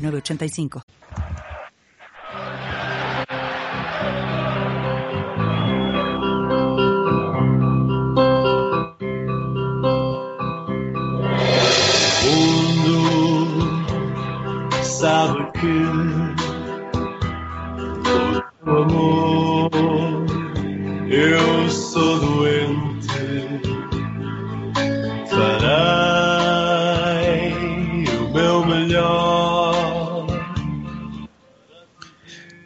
985. sabe que por amor eu sou doente. Farei o meu melhor.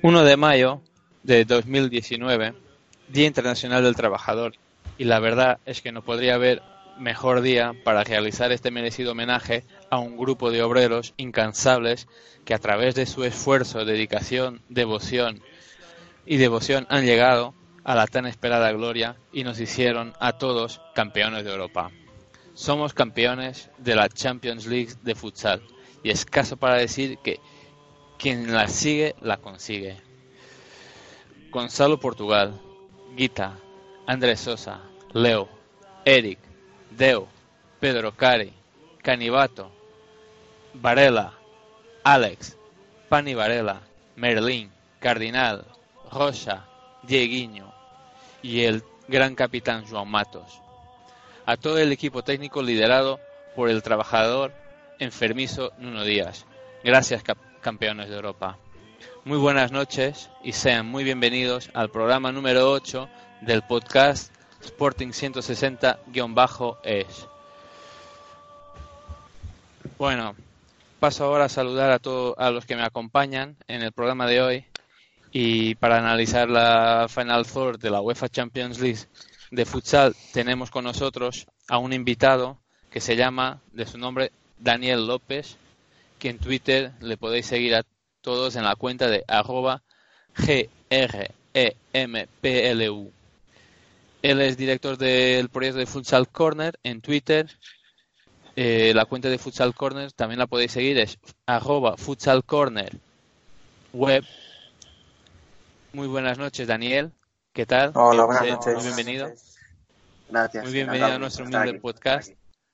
1 de mayo de 2019, Día Internacional del Trabajador, y la verdad es que no podría haber mejor día para realizar este merecido homenaje a un grupo de obreros incansables que a través de su esfuerzo, dedicación, devoción y devoción han llegado a la tan esperada gloria y nos hicieron a todos campeones de Europa. Somos campeones de la Champions League de futsal y es caso para decir que quien la sigue la consigue. Gonzalo Portugal, Guita, Andrés Sosa, Leo, Eric, Deo, Pedro Cari, Canibato, Varela, Alex, Pani Varela, Merlín, Cardinal, Rocha, Dieguiño y el gran capitán Joan Matos. A todo el equipo técnico liderado por el trabajador enfermizo Nuno Díaz. Gracias, campeones de Europa. Muy buenas noches y sean muy bienvenidos al programa número 8 del podcast Sporting 160-es. Bueno, paso ahora a saludar a todos a los que me acompañan en el programa de hoy y para analizar la Final Four de la UEFA Champions League de futsal tenemos con nosotros a un invitado que se llama de su nombre Daniel López, que en Twitter le podéis seguir a todos en la cuenta de arroba GREMPLU. Él es director del proyecto de Futsal Corner en Twitter. Eh, la cuenta de Futsal Corner también la podéis seguir, es arroba Futsal Corner web. Muy buenas noches, Daniel. ¿Qué tal? Hola, buenas noches. Muy bienvenido. Gracias. Muy bienvenido a nuestro humilde aquí. podcast.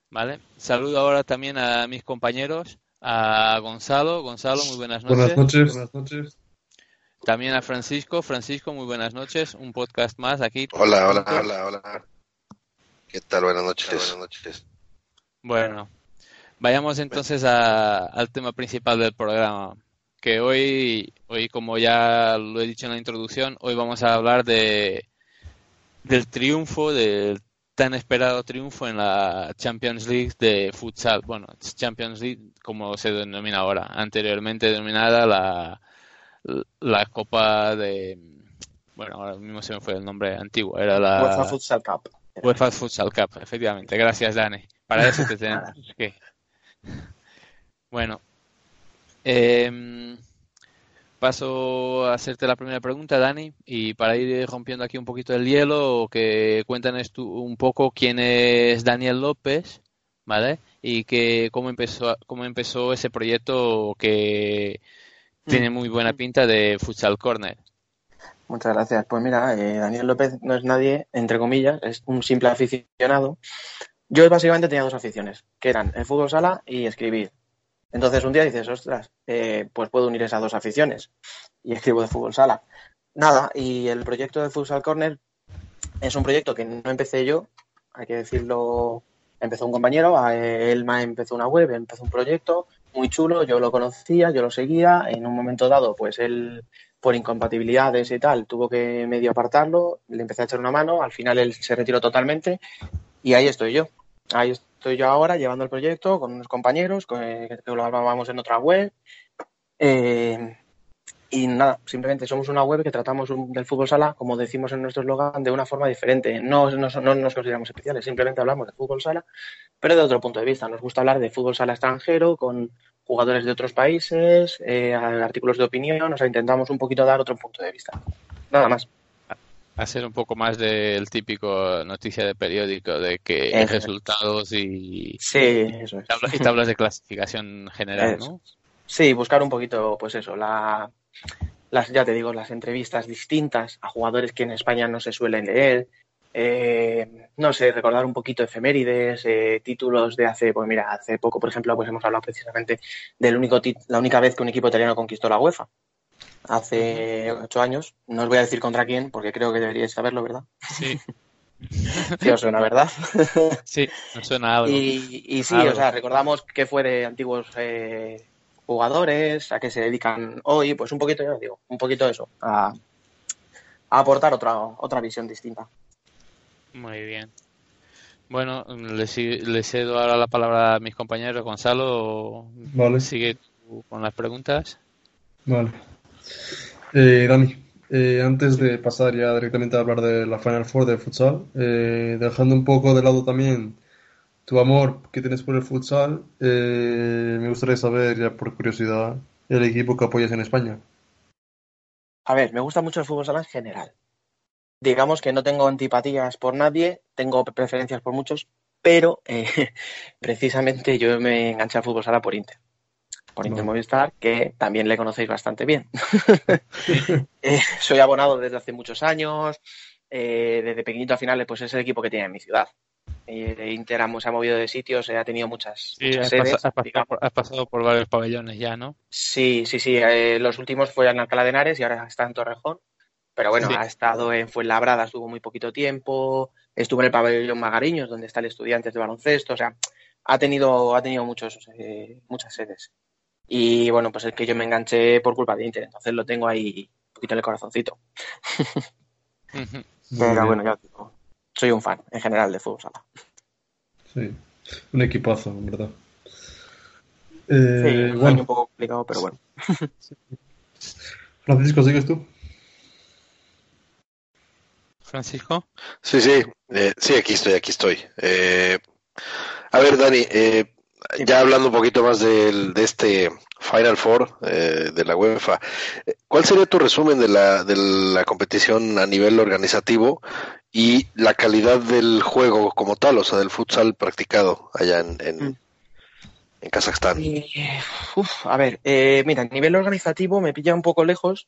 ¿Vale? Saludo ahora también a mis compañeros, a Gonzalo. Gonzalo, muy buenas noches. Buenas noches. Buenas noches. También a Francisco. Francisco, muy buenas noches. Un podcast más aquí. Hola, hola, hola, hola. ¿Qué tal? Buenas noches. Buenas noches. Bueno, vayamos entonces a- al tema principal del programa. Que hoy, hoy, como ya lo he dicho en la introducción, hoy vamos a hablar de del triunfo, del tan esperado triunfo en la Champions League de futsal. Bueno, Champions League como se denomina ahora. Anteriormente denominada la, la Copa de... Bueno, ahora mismo se me fue el nombre antiguo. Era la... UEFA Futsal Cup. UEFA Futsal Cup, efectivamente. Gracias, Dani. Para eso te tenemos que... Bueno, em, paso a hacerte la primera pregunta, Dani, y para ir rompiendo aquí un poquito el hielo, que cuéntanos tú un poco quién es Daniel López, ¿vale? Y que cómo empezó, cómo empezó ese proyecto que tiene muy buena pinta de Futsal Corner. Muchas gracias. Pues mira, eh, Daniel López no es nadie, entre comillas, es un simple aficionado. Yo básicamente tenía dos aficiones, que eran el fútbol sala y escribir. Entonces un día dices, ostras, eh, pues puedo unir esas dos aficiones y escribo de fútbol sala. Nada, y el proyecto de Futsal Corner es un proyecto que no empecé yo, hay que decirlo, empezó un compañero, él empezó una web, empezó un proyecto muy chulo, yo lo conocía, yo lo seguía, en un momento dado, pues él por incompatibilidades y tal, tuvo que medio apartarlo, le empecé a echar una mano, al final él se retiró totalmente y ahí estoy yo. Ahí estoy yo ahora llevando el proyecto con unos compañeros que, que lo hablábamos en otra web. Eh, Y nada, simplemente somos una web que tratamos del fútbol sala, como decimos en nuestro eslogan, de una forma diferente. No, no, no nos consideramos especiales, simplemente hablamos de fútbol sala, pero de otro punto de vista. Nos gusta hablar de fútbol sala extranjero, con jugadores de otros países, eh, artículos de opinión, o sea, intentamos un poquito dar otro punto de vista. Nada más. Hacer un poco más del típico noticia de periódico, de que Eso es. resultados y, Sí, eso es. tabla- y tablas de clasificación general, Eso. ¿no? Sí, buscar un poquito, pues eso, la, las, ya te digo, las entrevistas distintas a jugadores que en España no se suelen leer. Eh, no sé, recordar un poquito efemérides, eh, títulos de hace, pues mira, hace poco, por ejemplo, pues hemos hablado precisamente del único tit- la única vez que un equipo italiano conquistó la UEFA. Hace ocho años. No os voy a decir contra quién, porque creo que deberíais saberlo, ¿verdad? Sí, Sí, os suena, ¿verdad? sí, me suena algo. Y, y sí, Algo. o sea, recordamos que fue de antiguos eh, jugadores, a qué se dedican hoy, pues un poquito, ya os digo, un poquito eso, a, a aportar otra, otra visión distinta. Muy bien. Bueno, le, le cedo ahora la palabra a mis compañeros. Gonzalo, Vale, sigue tú con las preguntas. vale. Eh, Dani, eh, antes de pasar ya directamente a hablar de la Final Four del futsal, eh, dejando un poco de lado también tu amor que tienes por el futsal, me gustaría saber, ya por curiosidad, el equipo que apoyas en España. A ver, me gusta mucho el fútbol sala en general. Digamos que no tengo antipatías por nadie, tengo preferencias por muchos, pero precisamente yo me enganché al fútbol sala por Inter. Por Inter Vale. Movistar, que también le conocéis bastante bien. Eh, soy abonado desde hace muchos años. eh, desde pequeñito a finales, pues es el equipo que tiene en mi ciudad. Eh, Inter se ha movido de sitios, eh, ha tenido muchas, Sí, muchas has, sedes. pasa- has pasado por, has pasado por varios pabellones ya, ¿no? Sí, sí, sí. eh, los últimos fueron en Alcalá de Henares y ahora está en Torrejón. Pero bueno, Sí. ha estado en Fuenlabrada, estuvo muy poquito tiempo. Estuvo en el pabellón Magariños, donde está el Estudiantes de baloncesto. O sea, ha tenido, ha tenido muchos, eh, muchas sedes. Y bueno, pues es que yo me enganché por culpa de Inter, entonces lo tengo ahí un poquito en el corazoncito. Pero bueno, ya digo, soy un fan en general de fútbol sala. Sí, un equipazo, en verdad. Sí, Eh, un año bueno, un poco complicado, pero bueno. Francisco, ¿sigues tú? Francisco. Sí, sí, eh, sí, aquí estoy, aquí estoy. Eh, a ver, Dani, eh, ya hablando un poquito más del, de este Final Four eh, de la UEFA, eh, ¿cuál sería tu resumen de la, de la competición a nivel organizativo y la calidad del juego como tal, o sea, del futsal practicado allá en, en, Mm. en Kazajstán? Uf, a ver, eh, mira, a nivel organizativo me pilla un poco lejos,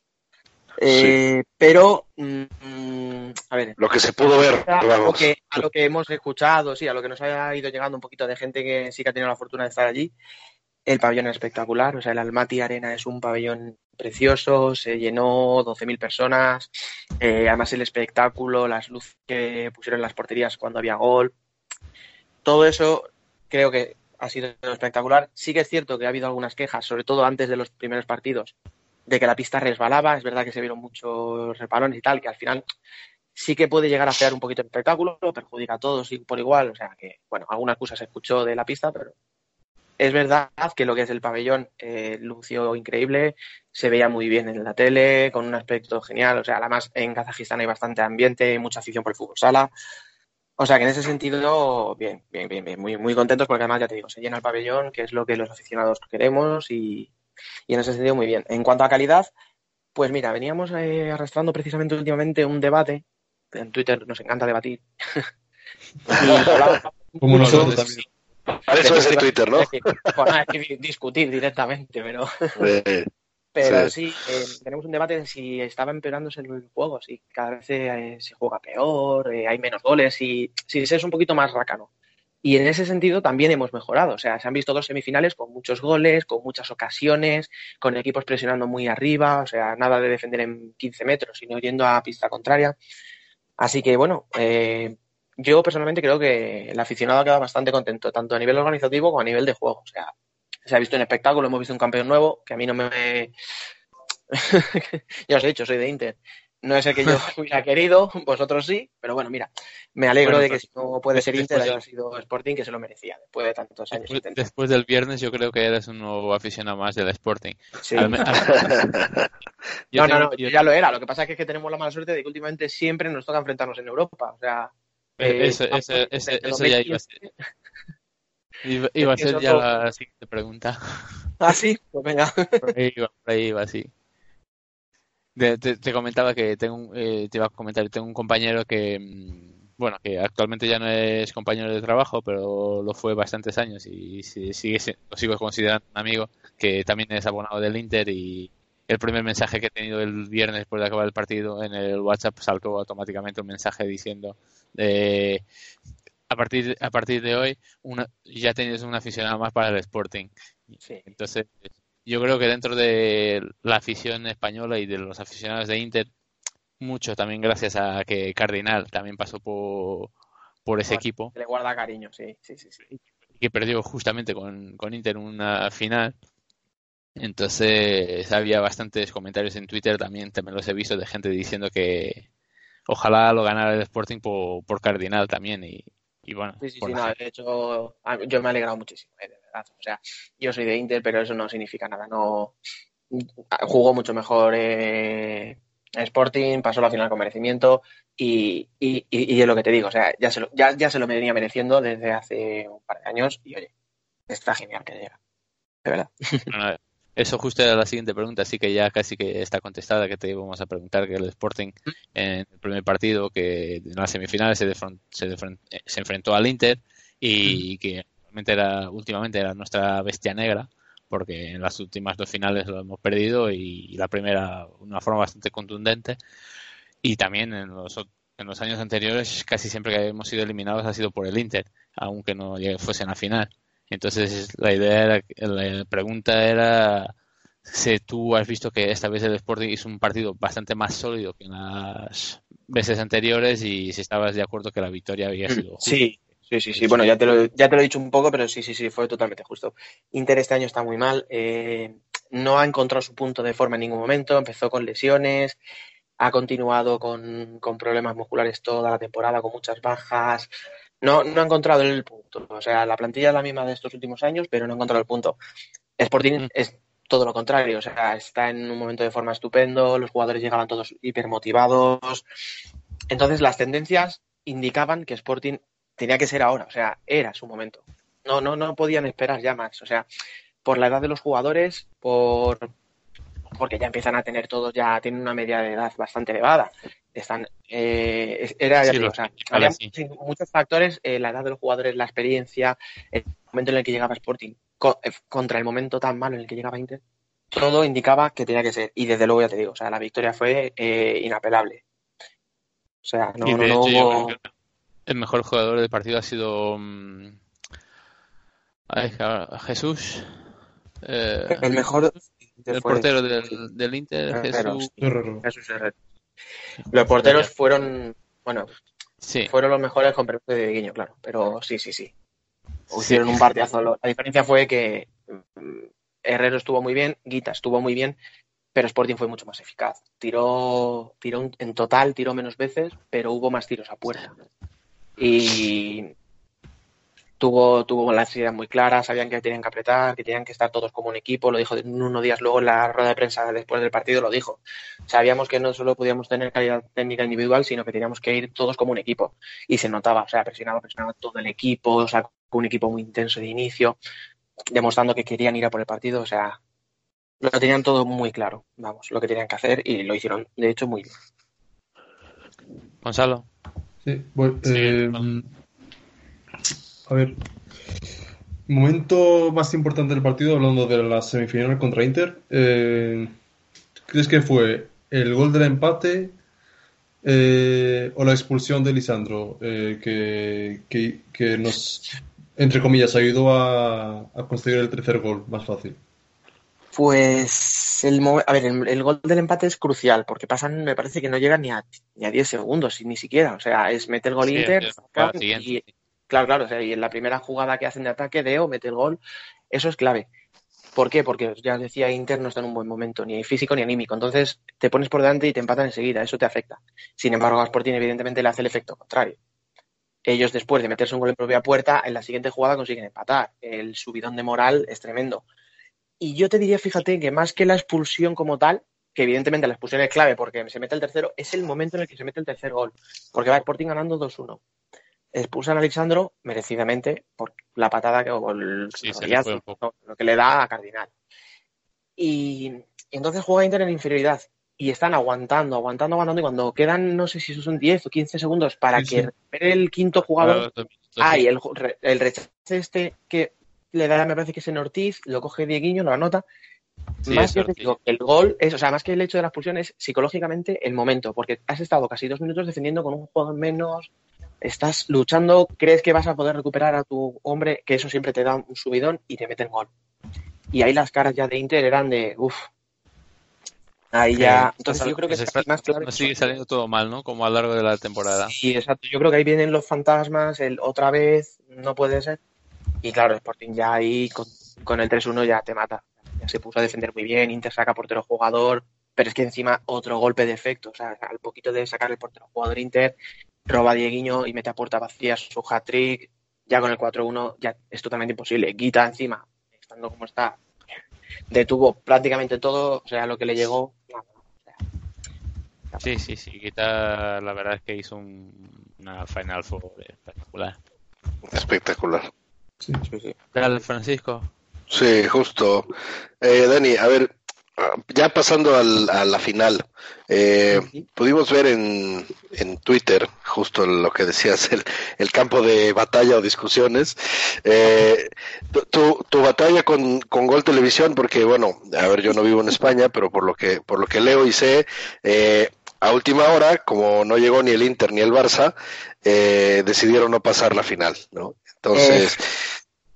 eh, pero, mm, a ver, Lo que se pudo ver, a lo, vamos. que, a lo que hemos escuchado, sí, a lo que nos ha ido llegando un poquito de gente que sí que ha tenido la fortuna de estar allí, el pabellón es espectacular, o sea, el Almaty Arena es un pabellón precioso, se llenó 12.000 personas, eh, además el espectáculo, las luces que pusieron en las porterías cuando había gol, todo eso creo que ha sido espectacular. Sí que es cierto que ha habido algunas quejas, sobre todo antes de los primeros partidos, de que la pista resbalaba. Es verdad que se vieron muchos repalones y tal, que al final sí que puede llegar a fear un poquito el espectáculo, perjudica a todos por igual. O sea que, bueno, alguna excusa se escuchó de la pista, pero es verdad que lo que es el pabellón eh, lució increíble, se veía muy bien en la tele, con un aspecto genial. O sea, además en Kazajistán hay bastante ambiente, mucha afición por el fútbol sala. O sea que en ese sentido, bien, bien, bien, bien, muy, muy contentos porque además ya te digo, se llena el pabellón, que es lo que los aficionados queremos y, y en ese sentido muy bien. En cuanto a calidad, pues mira, veníamos eh, arrastrando precisamente últimamente un debate, en Twitter nos encanta debatir. Como nosotros también. Para eso es el Twitter, ¿no? bueno, que discutir directamente, pero pero Sí. sí, eh, tenemos un debate de si estaba empeorándose el juego, si cada vez eh, se juega peor, eh, hay menos goles, y si se es un poquito más rácano. Y en ese sentido también hemos mejorado. O sea, se han visto dos semifinales con muchos goles, con muchas ocasiones, con equipos presionando muy arriba, o sea, nada de defender en 15 metros, sino yendo a pista contraria. Así que, bueno, eh, yo personalmente creo que el aficionado ha quedado bastante contento, tanto a nivel organizativo como a nivel de juego. O sea, se ha visto un espectáculo, hemos visto un campeón nuevo, que a mí no me... ya os he dicho, soy de Inter. No es el que yo hubiera querido, vosotros sí, pero bueno, mira, me alegro Bueno, de que si no puede ser Inter, haya sido Sporting, que se lo merecía después de tantos años. Después, después del viernes yo creo que eres un nuevo aficionado más del Sporting. Sí. Al al- no, no, no, yo- ya lo era. Lo que pasa es que, tenemos la mala suerte de que últimamente siempre nos toca enfrentarnos en Europa. O sea, eh, eh, eso, eso, desde eso- el eso ya iba a ser, 2015. iba, iba a ser ya todo- la siguiente pregunta. Ah, sí, pues venga. Por ahí iba, por ahí iba, sí. De- te, te comentaba que tengo un- eh, te iba a comentar, tengo un compañero que, mm, bueno, que actualmente ya no es compañero de trabajo, pero lo fue bastantes años y si- sigue, si- lo sigo considerando un amigo que también es abonado del Inter y el primer mensaje que he tenido el viernes después de acabar el partido en el WhatsApp saltó automáticamente un mensaje diciendo de a partir a partir de hoy una, ya tienes una aficionado más para el Sporting. Sí. Entonces, yo creo que dentro de la afición española y de los aficionados de Inter, mucho también gracias a que Cardinal también pasó por, por ese Bueno. equipo le guarda cariño, sí, sí, sí. sí. que perdió justamente con, con Inter una final. Entonces había bastantes comentarios en Twitter también, también los he visto de gente diciendo que ojalá lo ganara el Sporting por, por Cardinal también y, y bueno, Sí, sí, sí, no, de hecho, yo me he alegrado muchísimo, eh. O sea, yo soy de Inter, pero eso no significa nada. No jugó mucho mejor eh, Sporting, pasó la final con merecimiento y, y, y, y es lo que te digo, o sea, ya se lo, ya, ya se lo venía mereciendo desde hace un par de años y oye, está genial que llega. De verdad. Bueno, eso justo era la siguiente pregunta, así que ya casi que está contestada, que te íbamos a preguntar que el Sporting en el primer partido, que en las semifinales se, se, eh, se enfrentó al Inter y que realmente era, últimamente era nuestra bestia negra, porque en las últimas dos finales lo hemos perdido y la primera de una forma bastante contundente y también en los, en los años anteriores casi siempre que hemos sido eliminados ha sido por el Inter, aunque no llegue- fuese en la final. Entonces la idea era, la pregunta era si tú has visto que esta vez el Sporting hizo un partido bastante más sólido que en las veces anteriores y si estabas de acuerdo que la victoria había sido justa. Sí, sí, sí, sí. Bueno, ya te, lo, ya te lo he dicho un poco, pero sí, sí, sí, fue totalmente justo. Inter este año está muy mal. eh, no ha encontrado su punto de forma en ningún momento. Empezó con lesiones, ha continuado con, con problemas musculares toda la temporada, con muchas bajas. No, no ha encontrado el punto. O sea, la plantilla es la misma de estos últimos años, pero no ha encontrado el punto. Sporting Mm. es todo lo contrario. O sea, está en un momento de forma estupendo, los jugadores llegaban todos hipermotivados. Entonces, las tendencias indicaban que Sporting tenía que ser ahora, o sea, era su momento. No, no, no podían esperar ya más. O sea, por la edad de los jugadores, por porque ya empiezan a tener todos, ya tienen una media de edad bastante elevada. Están, eh, era, ya Sí, digo, o sea, había sí. muchos- factores, eh, la edad de los jugadores, la experiencia, el momento en el que llegaba Sporting, co- eh, contra el momento tan malo en el que llegaba Inter, todo indicaba que tenía que ser. Y desde luego ya te digo, o sea, la victoria fue eh, inapelable. O sea, no, hecho, hubo- el mejor jugador del partido ha sido mm, ay, Jesús. Eh, el mejor el portero del, del Inter, Herrero, Jesús. Herrero. Jesús Herrero. Los porteros fueron, bueno, Sí, fueron los mejores con permiso de Guiño, claro, pero sí, sí, sí. Sí. Hicieron un partidazo. La diferencia fue que mm, Herrero estuvo muy bien, Guita estuvo muy bien, pero Sporting fue mucho más eficaz. Tiró, tiró un- en total, tiró menos veces, pero hubo más tiros a puerta. Y tuvo, tuvo las ideas muy claras, sabían que tenían que apretar, que tenían que estar todos como un equipo. Lo dijo unos días luego en la rueda de prensa después del partido, lo dijo. Sabíamos que no solo podíamos tener calidad técnica individual, sino que teníamos que ir todos como un equipo. Y se notaba, o sea, presionaba, presionaba todo el equipo, sacó un equipo muy intenso de inicio, demostrando que querían ir a por el partido, o sea, lo tenían todo muy claro, vamos, lo que tenían que hacer y lo hicieron, de hecho, muy bien. Gonzalo. Sí, voy, Sí, eh, a ver. Momento más importante del partido, hablando de la semifinal contra Inter. eh, ¿Crees que fue el gol del empate eh, o la expulsión de Lisandro? eh, que, que, que nos, entre comillas, ayudó a, a conseguir el tercer gol más fácil. Pues el, a ver, el, el gol del empate es crucial, porque pasan, me parece que no llegan ni a, ni a 10 segundos, ni siquiera. O sea, es mete el gol Sí, Inter, y claro, claro, o sea, y en la primera jugada que hacen de ataque, Deo mete el gol, eso es clave. ¿Por qué? Porque ya os decía, Inter no está en un buen momento, ni físico ni anímico. Entonces te pones por delante y te empatan enseguida, eso te afecta. Sin embargo, a Sporting evidentemente le hace el efecto contrario. Ellos después de meterse un gol en propia puerta, en la siguiente jugada consiguen empatar. El subidón de moral es tremendo. Y yo te diría, fíjate, que más que la expulsión como tal, que evidentemente la expulsión es clave porque se mete el tercero, es el momento en el que se mete el tercer gol. Porque va Sporting ganando 2-1 expulsan a Alexandro merecidamente por la patada que, o el Sí, lo que le da a Cardinal. Y, y entonces juega Inter en inferioridad y están aguantando, aguantando, aguantando y cuando quedan, no sé si son 10 o 15 segundos para Sí, que sí. el quinto jugador, Claro, dos minutos, ah, sí. y el, el rechace este que le da, me parece que es en Ortiz, lo coge Dieguiño, lo anota. Sí, más que digo, el gol es, o sea, más que el hecho de la expulsión es psicológicamente el momento, porque has estado casi dos minutos defendiendo con un jugador menos, estás luchando, crees que vas a poder recuperar a tu hombre, que eso siempre te da un subidón y te meten gol. Y ahí las caras ya de Inter eran de, uff. Ahí ya. Entonces yo creo que es más clave. nos sigue saliendo todo mal, ¿no? Como a lo largo de la temporada. Sí, exacto. Yo creo que ahí vienen los fantasmas, el otra vez, no puede ser. Y claro, Sporting ya ahí con, con el 3-1 ya te mata. Ya se puso a defender muy bien, Inter saca portero jugador, pero es que encima otro golpe de efecto. O sea, al poquito de sacar el portero jugador Inter, roba a Dieguiño y mete a puerta vacía su hat-trick. Ya con el 4-1 ya es totalmente imposible. Guita encima, estando como está, detuvo prácticamente todo, o sea, lo que le llegó. Sí, sí, sí. Quita, la verdad es que hizo un- una Final Four espectacular. Espectacular. Sí. sí, sí. Dale, Francisco. Sí, justo. Eh, Dani, a ver, ya pasando al- a la final, eh, Sí. pudimos ver en, en Twitter justo lo que decías, el, el campo de batalla o discusiones. Eh, tu, tu- tu batalla con, con Gol Televisión, porque bueno, a ver, yo no vivo en España, pero por lo que, por lo que leo y sé, eh, a última hora, como no llegó ni el Inter ni el Barça, eh, decidieron no pasar la final, ¿no? Entonces,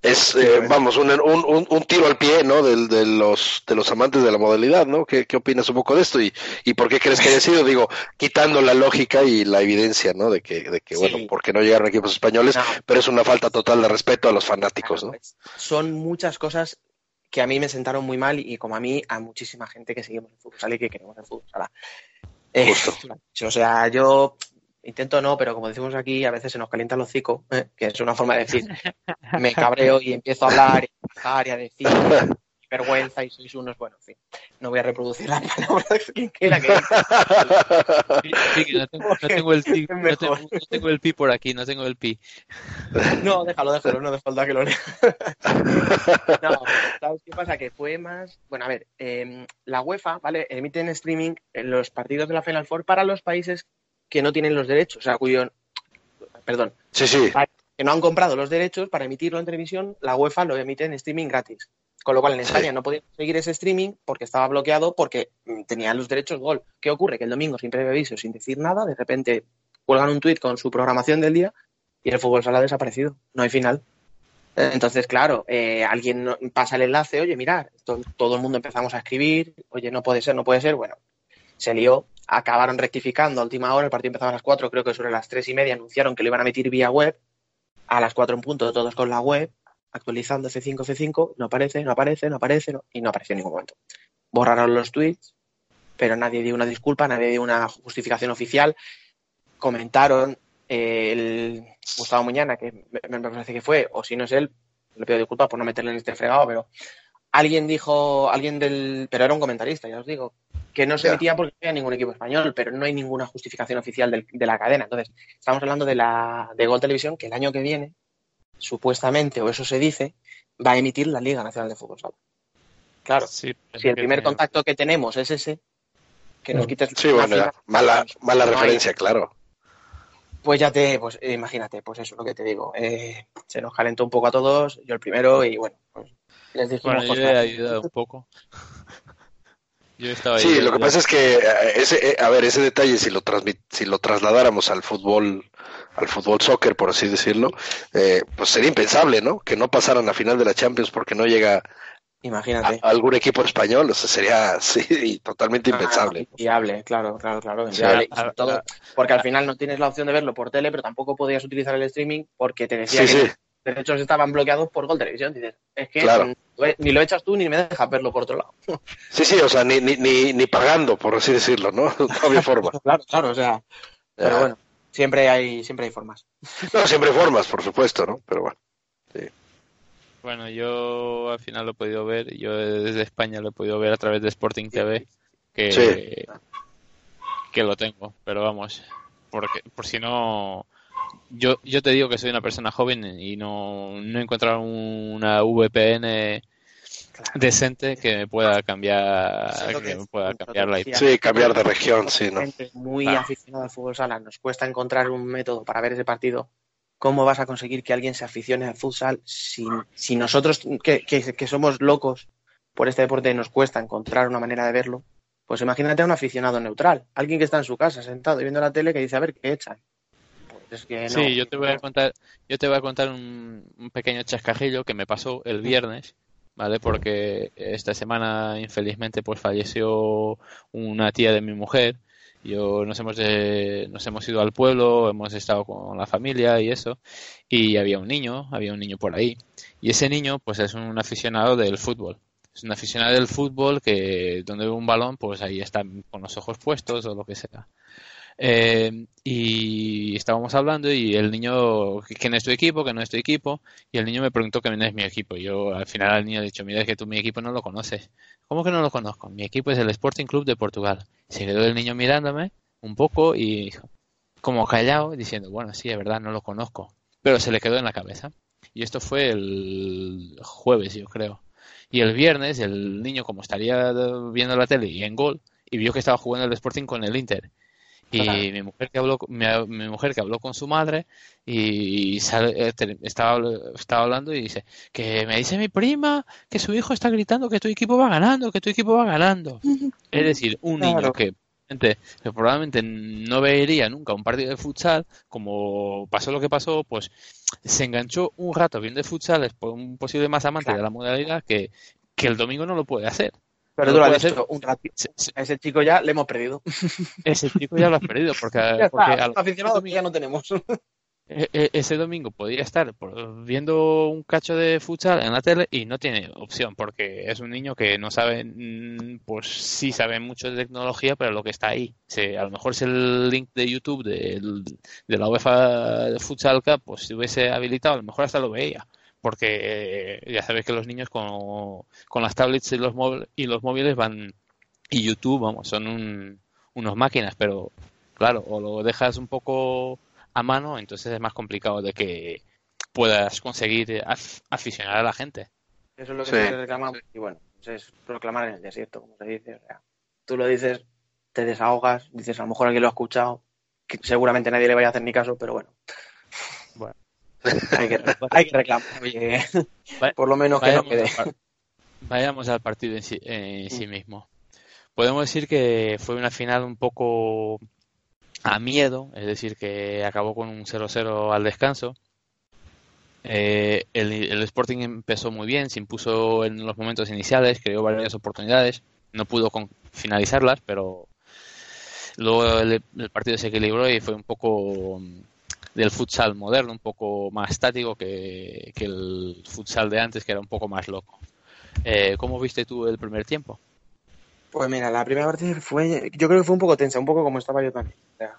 es, eh, vamos, un, un, un, un tiro al pie, ¿no? Del, de, los, de los amantes de la modalidad, ¿no? ¿Qué, qué opinas un poco de esto? ¿Y, ¿Y por qué crees que haya sido? Digo, quitando la lógica y la evidencia, ¿no? De que, de que Sí. bueno, porque no llegaron equipos españoles, No. pero es una falta total de respeto a los fanáticos, ¿no? Son muchas cosas que a mí me sentaron muy mal y como a mí, a muchísima gente que seguimos el fútbol sala y que queremos el fútbol sala. Eh, o sea, yo intento no, pero como decimos aquí, a veces se nos calienta el hocico, eh, que es una forma de decir, me cabreo y empiezo a hablar y a hablar y a decir vergüenza y sois unos, bueno, en fin, no voy a reproducir las palabras que quiera que Sí, sí, que no, tengo, no tengo el pi, Es no tengo, mejor. no tengo el pi por aquí, no tengo el pi. No, déjalo, déjalo, no hace falta que lo lea. No, ¿sabes qué pasa? Que fue más. Bueno, a ver, eh, la UEFA, ¿vale? Emite en streaming los partidos de la Final Four para los países que no tienen los derechos, o sea, cuyo. Perdón, Sí, sí. que no han comprado los derechos para emitirlo en televisión, la UEFA lo emite en streaming gratis. Con lo cual en Sí. España no podían seguir ese streaming porque estaba bloqueado porque mm, tenían los derechos gol. ¿Qué ocurre? Que el domingo, sin previo aviso, sin decir nada, de repente cuelgan un tuit con su programación del día y el fútbol sala ha desaparecido. No hay final. Entonces, claro, eh, alguien pasa el enlace, oye, mirar, to- todo el mundo empezamos a escribir, oye, no puede ser, no puede ser, bueno, se lió, acabaron rectificando a última hora, el partido empezaba a las 4, creo que sobre las tres y media anunciaron que lo iban a emitir vía web, a las 4 en punto, todos con la web, actualizando C5, C5, no aparece, no aparece, no aparece, y no apareció en ningún momento. Borraron los tweets, pero nadie dio una disculpa, nadie dio una justificación oficial, comentaron eh, el Gustavo Muñana, que me, me parece que fue, o si no es él, le pido disculpas por no meterle en este fregado, pero alguien dijo, alguien del, pero era un comentarista, ya os digo, que no se emitía porque no había ningún equipo español, pero no hay ninguna justificación oficial del- de la cadena. Entonces, estamos hablando de la de Gol Televisión, que el año que viene, supuestamente, o eso se dice, va a emitir la Liga Nacional de Fútbol Sala. Claro, Sí, si el primer me- contacto que tenemos es ese, que nos quites Sí, bueno, mala, mala no hay- referencia, claro. pues ya te, pues eh, imagínate, pues eso es lo que te digo. Eh, se nos calentó un poco a todos, yo el primero, y bueno, pues les dijimos Bueno, yo he ayudado un poco. Yo estaba ahí. Sí, lo que ya- pasa es que eh, ese, eh, a ver, ese detalle si lo transmit, si lo trasladáramos al fútbol, al fútbol soccer, por así decirlo, eh, pues sería impensable, ¿no? Que no pasaran la final de la Champions porque no llega Imagínate. a algún equipo español, o sea, sería sí, totalmente impensable. Ah, viable, claro, claro, claro. Sí. todo, porque al final no tienes la opción de verlo por tele, pero tampoco podías utilizar el streaming porque te decía Sí, que derechos estaban bloqueados por Gol Televisión. Dices, es que Claro. ni lo echas tú ni me dejas verlo por otro lado. Sí, sí, o sea, ni, ni, ni, ni pagando, por así decirlo, ¿no? No había forma. claro, claro, o sea, pero Ya. bueno, siempre hay, siempre hay formas. No, siempre hay formas, por supuesto, ¿no? Pero bueno. Bueno, yo al final lo he podido ver, yo desde España lo he podido ver a través de Sporting TV, que, Sí. que lo tengo, pero vamos, porque por si no, yo, yo te digo que soy una persona joven y no, no he encontrado una VPN decente que me pueda cambiar, es que que me pueda cambiar la decíamos. Sí, cambiar de región, sí, ¿no? gente muy Claro. aficionada al fútbol sala nos cuesta encontrar un método para ver ese partido. ¿Cómo vas a conseguir que alguien se aficione al futsal si, si nosotros, que, que- que somos locos por este deporte, nos cuesta encontrar una manera de verlo? Pues imagínate a un aficionado neutral, alguien que está en su casa sentado y viendo la tele que dice, a ver, ¿qué echan? Sí, yo te voy a contar, yo te voy a contar un, pequeño chascajillo que me pasó el viernes, ¿vale? Porque esta semana infelizmente pues falleció una tía de mi mujer. Yo nos hemos de- nos hemos ido al pueblo, hemos estado con la familia y eso, y había un niño, había un niño por ahí, y ese niño pues es un aficionado del fútbol. Es un aficionado del fútbol que donde ve un balón pues ahí está con los ojos puestos o lo que sea. Eh, y estábamos hablando y el niño, que no es tu equipo, que no es tu equipo, y el niño me preguntó que no es mi equipo. Y yo al final al niño le he dicho, mira, es que tú mi equipo no lo conoces. ¿Cómo que no lo conozco? Mi equipo es el Sporting Club de Portugal. Se quedó el niño mirándome un poco y como callado, diciendo, bueno, sí, es verdad, no lo conozco. Pero se le quedó en la cabeza. Y esto fue el jueves, yo creo. Y el viernes el niño, como estaría viendo la tele y en gol, y vio que estaba jugando el Sporting con el Inter. Y Claro. mi mujer que habló, mi, mi mujer que habló con su madre y sale- eh, estaba, estaba hablando y dice que me dice mi prima que su hijo está gritando que tu equipo va ganando, que tu equipo va ganando. Es decir, un niño que, probablemente no vería nunca un partido de futsal, como pasó lo que pasó, pues se enganchó un rato viendo el futsal, es por un posible más amante de la modalidad que, que el domingo no lo puede hacer. Pero tú lo has puede dicho, ser. un ratito. Se- se- A ese chico ya le hemos perdido. ese chico ya lo has perdido, porque, Ya porque está, a lo- aficionados que ya no tenemos. E- e- ese domingo podría estar por- viendo un cacho de futsal en la tele y no tiene opción porque es un niño que no sabe, mm, pues sí sabe mucho de tecnología, pero lo que está ahí, se- a lo mejor es el link de YouTube del- de la UEFA de Futsal Cup, pues si hubiese habilitado, a lo mejor hasta lo veía. Porque eh, ya sabes que los niños con, con las tablets y los, móviles, y los móviles van y YouTube, vamos, son un- unos máquinas, pero claro, o lo dejas un poco a mano, entonces es más complicado de que puedas conseguir af- aficionar a la gente. Eso es lo que Sí. se reclama. Y bueno, pues es proclamar en el desierto, como se dice. O sea, tú lo dices, te desahogas, dices, a lo mejor alguien lo ha escuchado, que seguramente nadie le vaya a hacer ni caso, pero bueno. Bueno. Hay, que, hay que reclamar, oye, Va- por lo menos que no Vayamos, quede. par- vayamos al partido en sí, en sí mismo. Podemos decir que fue una final un poco a miedo, es decir, que acabó con un 0-0 al descanso. Eh, el, el Sporting empezó muy bien, se impuso en los momentos iniciales, creó varias oportunidades, no pudo con- finalizarlas, pero luego el, el partido se equilibró y fue un poco del futsal moderno, un poco más estático que, que el futsal de antes, que era un poco más loco. Eh, ¿Cómo viste tú el primer tiempo? Pues mira, la primera parte fue, yo creo que fue un poco tensa, un poco como estaba yo también. O sea,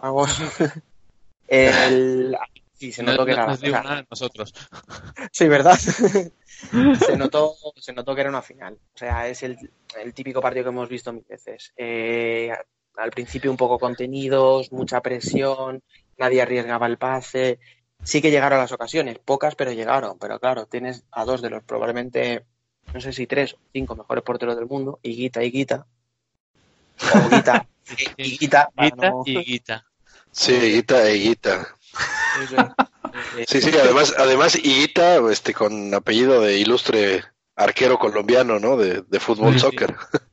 el, sí, se No- notó que no era, nos o dio sea, nada a nosotros. Sí, ¿verdad? se, notó, se notó que era una final. O sea, es el, el típico partido que hemos visto mil veces. Eh, al principio un poco contenidos, mucha presión, nadie arriesgaba el pase. Sí que llegaron las ocasiones, pocas, pero llegaron. Pero claro, tienes a dos de los probablemente, no sé si tres o cinco mejores porteros del mundo, Higuita y Guita. O Guita, Higuita. para Guita no- y Guita. Sí, Higuita, Higuita. Sí, sí, además, además Higuita, este, con apellido de ilustre arquero colombiano, ¿no? De, de fútbol, Sí. soccer.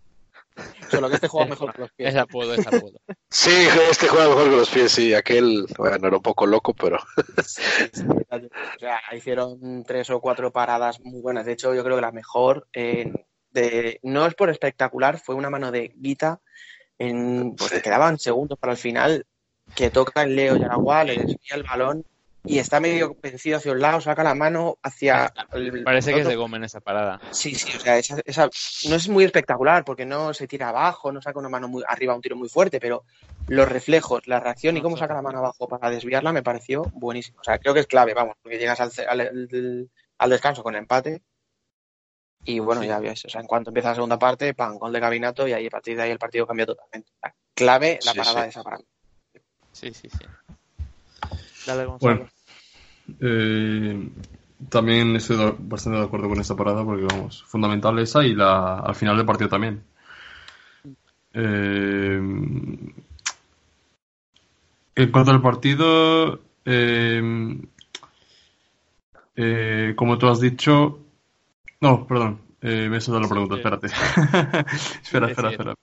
Solo que este juega mejor que los pies. Es apodo, es apodo. Sí, este juega mejor con los pies, sí. Aquel, bueno, era un poco loco, pero O sea, hicieron tres o cuatro paradas muy buenas. De hecho, yo creo que la mejor, eh, de, no es por espectacular, fue una mano de Guita. En, pues Sí. quedaban segundos para el final, que toca el Leo Yaraguá, le desvía el balón y está medio vencido hacia un lado, saca la mano hacia... el- Parece que es de goma en esa parada. Sí, sí, o sea, esa, esa- no es muy espectacular porque no se tira abajo, no saca una mano muy arriba, un tiro muy fuerte, pero los reflejos, la reacción y cómo saca la mano abajo para desviarla me pareció buenísimo. O sea, creo que es clave, vamos, porque llegas al, al, descanso con empate y bueno, Sí. ya ves, o sea, en cuanto empieza la segunda parte, pan, gol de Gabinato y ahí a partir de ahí el partido cambia totalmente. O sea, clave la Sí, parada sí. esa para mí. Sí, sí, sí. Dale, Gonzalo. Bueno, eh, también estoy bastante de acuerdo con esta parada porque, vamos, fundamental esa y la, al final del partido también. Eh, en cuanto al partido, eh, eh, como tú has dicho, no, perdón, eh, me he saltado la pregunta, Sí. espérate. espera, espera, espera.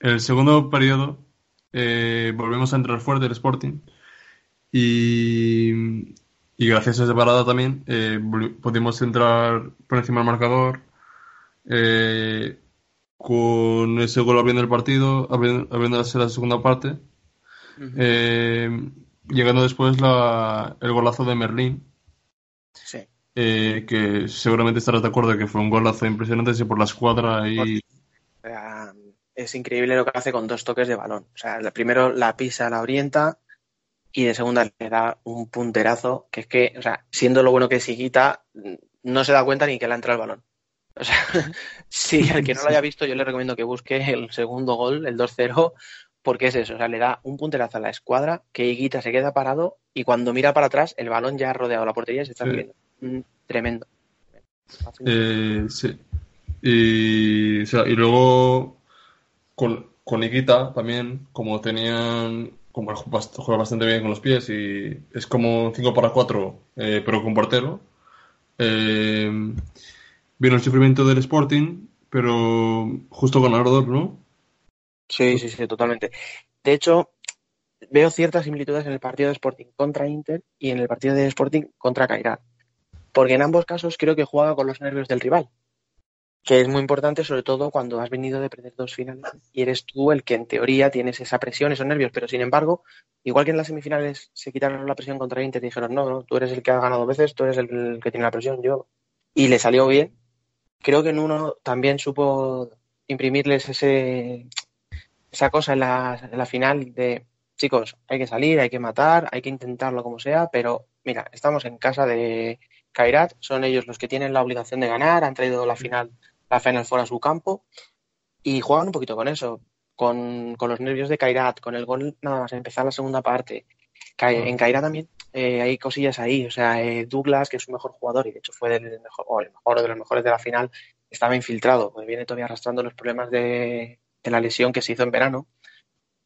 El segundo periodo volvemos a entrar fuerte el Sporting y, y gracias a esa parada también eh, pudimos entrar por encima del marcador eh, con ese gol abriendo el partido, abri- abriéndose la segunda parte, eh, llegando después la, el golazo de Merlín, Sí. eh, que seguramente estarás de acuerdo que fue un golazo impresionante sí, por la escuadra y es increíble lo que hace con dos toques de balón. O sea, primero la pisa, la orienta y de segunda le da un punterazo que es que, o sea, siendo lo bueno que es Higuita, no se da cuenta ni que le ha entrado el balón. O sea, sí, al que no lo haya visto, yo le recomiendo que busque el segundo gol, el 2-0, porque es eso, o sea, le da un punterazo a la escuadra, que Higuita se queda parado y cuando mira para atrás, el balón ya ha rodeado la portería y se está Sí. subiendo. Mm, Tremendo. Eh, sí. Y, o sea, y luego con, con Iquita también, como tenían, juega bastante bien con los pies y es como 5 para 4, eh, pero con portero. Eh, vino el sufrimiento del Sporting, pero justo ganador, ¿no? Sí, sí, sí, totalmente. De hecho, veo ciertas similitudes en el partido de Sporting contra Inter y en el partido de Sporting contra Cairat. Porque en ambos casos creo que juega con los nervios del rival. Que es muy importante, sobre todo cuando has venido de perder dos finales y eres tú el que en teoría tienes esa presión, esos nervios. Pero sin embargo, igual que en las semifinales se quitaron la presión contra Inter y dijeron, no, no, tú eres el que ha ganado veces, tú eres el que tiene la presión, yo. Y le salió bien. Creo que en uno también supo imprimirles ese, esa cosa en la, en la final de chicos, hay que salir, hay que matar, hay que intentarlo como sea, pero mira, estamos en casa de Kairat, son ellos los que tienen la obligación de ganar, han traído la final, la Final Four a su campo y juegan un poquito con eso, con, con los nervios de Kairat, con el gol nada más empezar la segunda parte. Kai- En Kairat también eh, hay cosillas ahí, o sea, eh, Douglas, que es su mejor jugador y de hecho fue del mejor, o el mejor de los mejores de la final, estaba infiltrado, pues viene todavía arrastrando los problemas de, de la lesión que se hizo en verano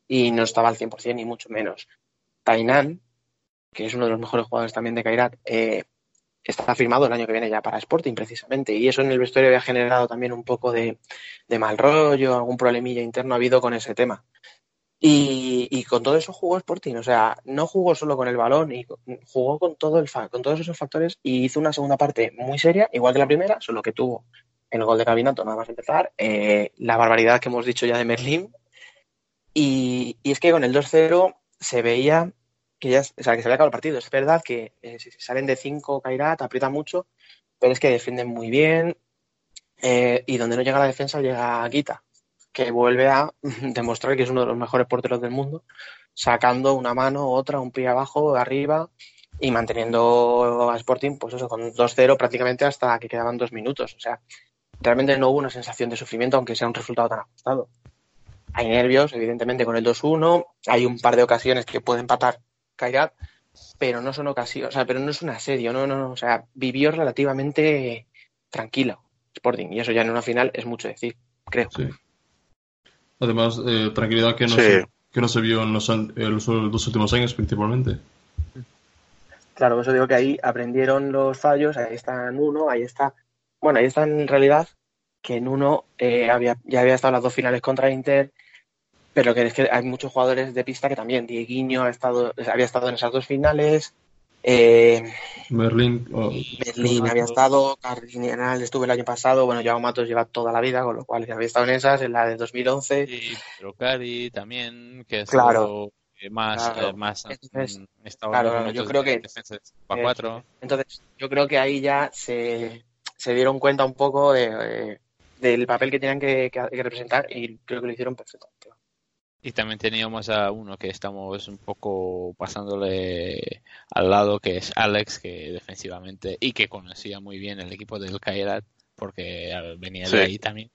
y no estaba al 100% ni mucho menos. Tainan, que es uno de los mejores jugadores también de Kairat, eh, está firmado el año que viene ya para Sporting precisamente y eso en el vestuario había generado también un poco de, mal rollo, algún problemilla interno ha habido con ese tema. Y, y con todo eso jugó Sporting, o sea, no jugó solo con el balón, y jugó con todo el con todos esos factores y hizo una segunda parte muy seria, igual que la primera, solo que tuvo el gol de Cabinato nada más empezar, eh, la barbaridad que hemos dicho ya de Merlín, y, y es que con el 2-0 se veía que ya, o sea, que se había acabado el partido. Es verdad que eh, si salen de 5 Kairat, aprieta mucho, pero es que defienden muy bien eh, y donde no llega la defensa llega Guita, que vuelve a demostrar que es uno de los mejores porteros del mundo, sacando una mano, otra, un pie abajo, arriba y manteniendo a Sporting, pues eso, con 2-0 prácticamente hasta que quedaban dos minutos. O sea, realmente no hubo una sensación de sufrimiento, aunque sea un resultado tan ajustado. Hay nervios, evidentemente, con el 2-1. Hay un par de ocasiones que puede empatar Kairat, pero no son ocasiones, o sea, pero no es un asedio, no, no, no. O sea, vivió relativamente tranquilo Sporting, y eso ya en una final es mucho decir, creo. Sí. Además, eh, tranquilidad que no, Sí. se, que no se vio en los, an- en los dos últimos años principalmente. Claro, por eso digo que ahí aprendieron los fallos, ahí está en uno, ahí está. Bueno, ahí está en realidad que en uno eh, había, ya había estado las dos finales contra Inter, pero que es que hay muchos jugadores de pista que también. Dieguinho ha estado, había estado en esas dos finales, eh, Merlin, oh, Merlín había estado, Cardinal estuvo el año pasado, bueno, Joao Matos lleva toda la vida, con lo cual ya había estado en esas, en la de 2011. Y Procari también, que ha Claro. sido más, Claro. eh, más Entonces, claro, yo creo de que- defensa de 5 a 4. Entonces, yo creo que ahí ya se, se dieron cuenta un poco de, eh, del papel que tenían que, que- que representar y creo que lo hicieron perfectamente. Y también teníamos a uno que estamos un poco pasándole al lado, que es Alex, que defensivamente y que conocía muy bien el equipo del Kairat, porque venía Sí. de ahí también,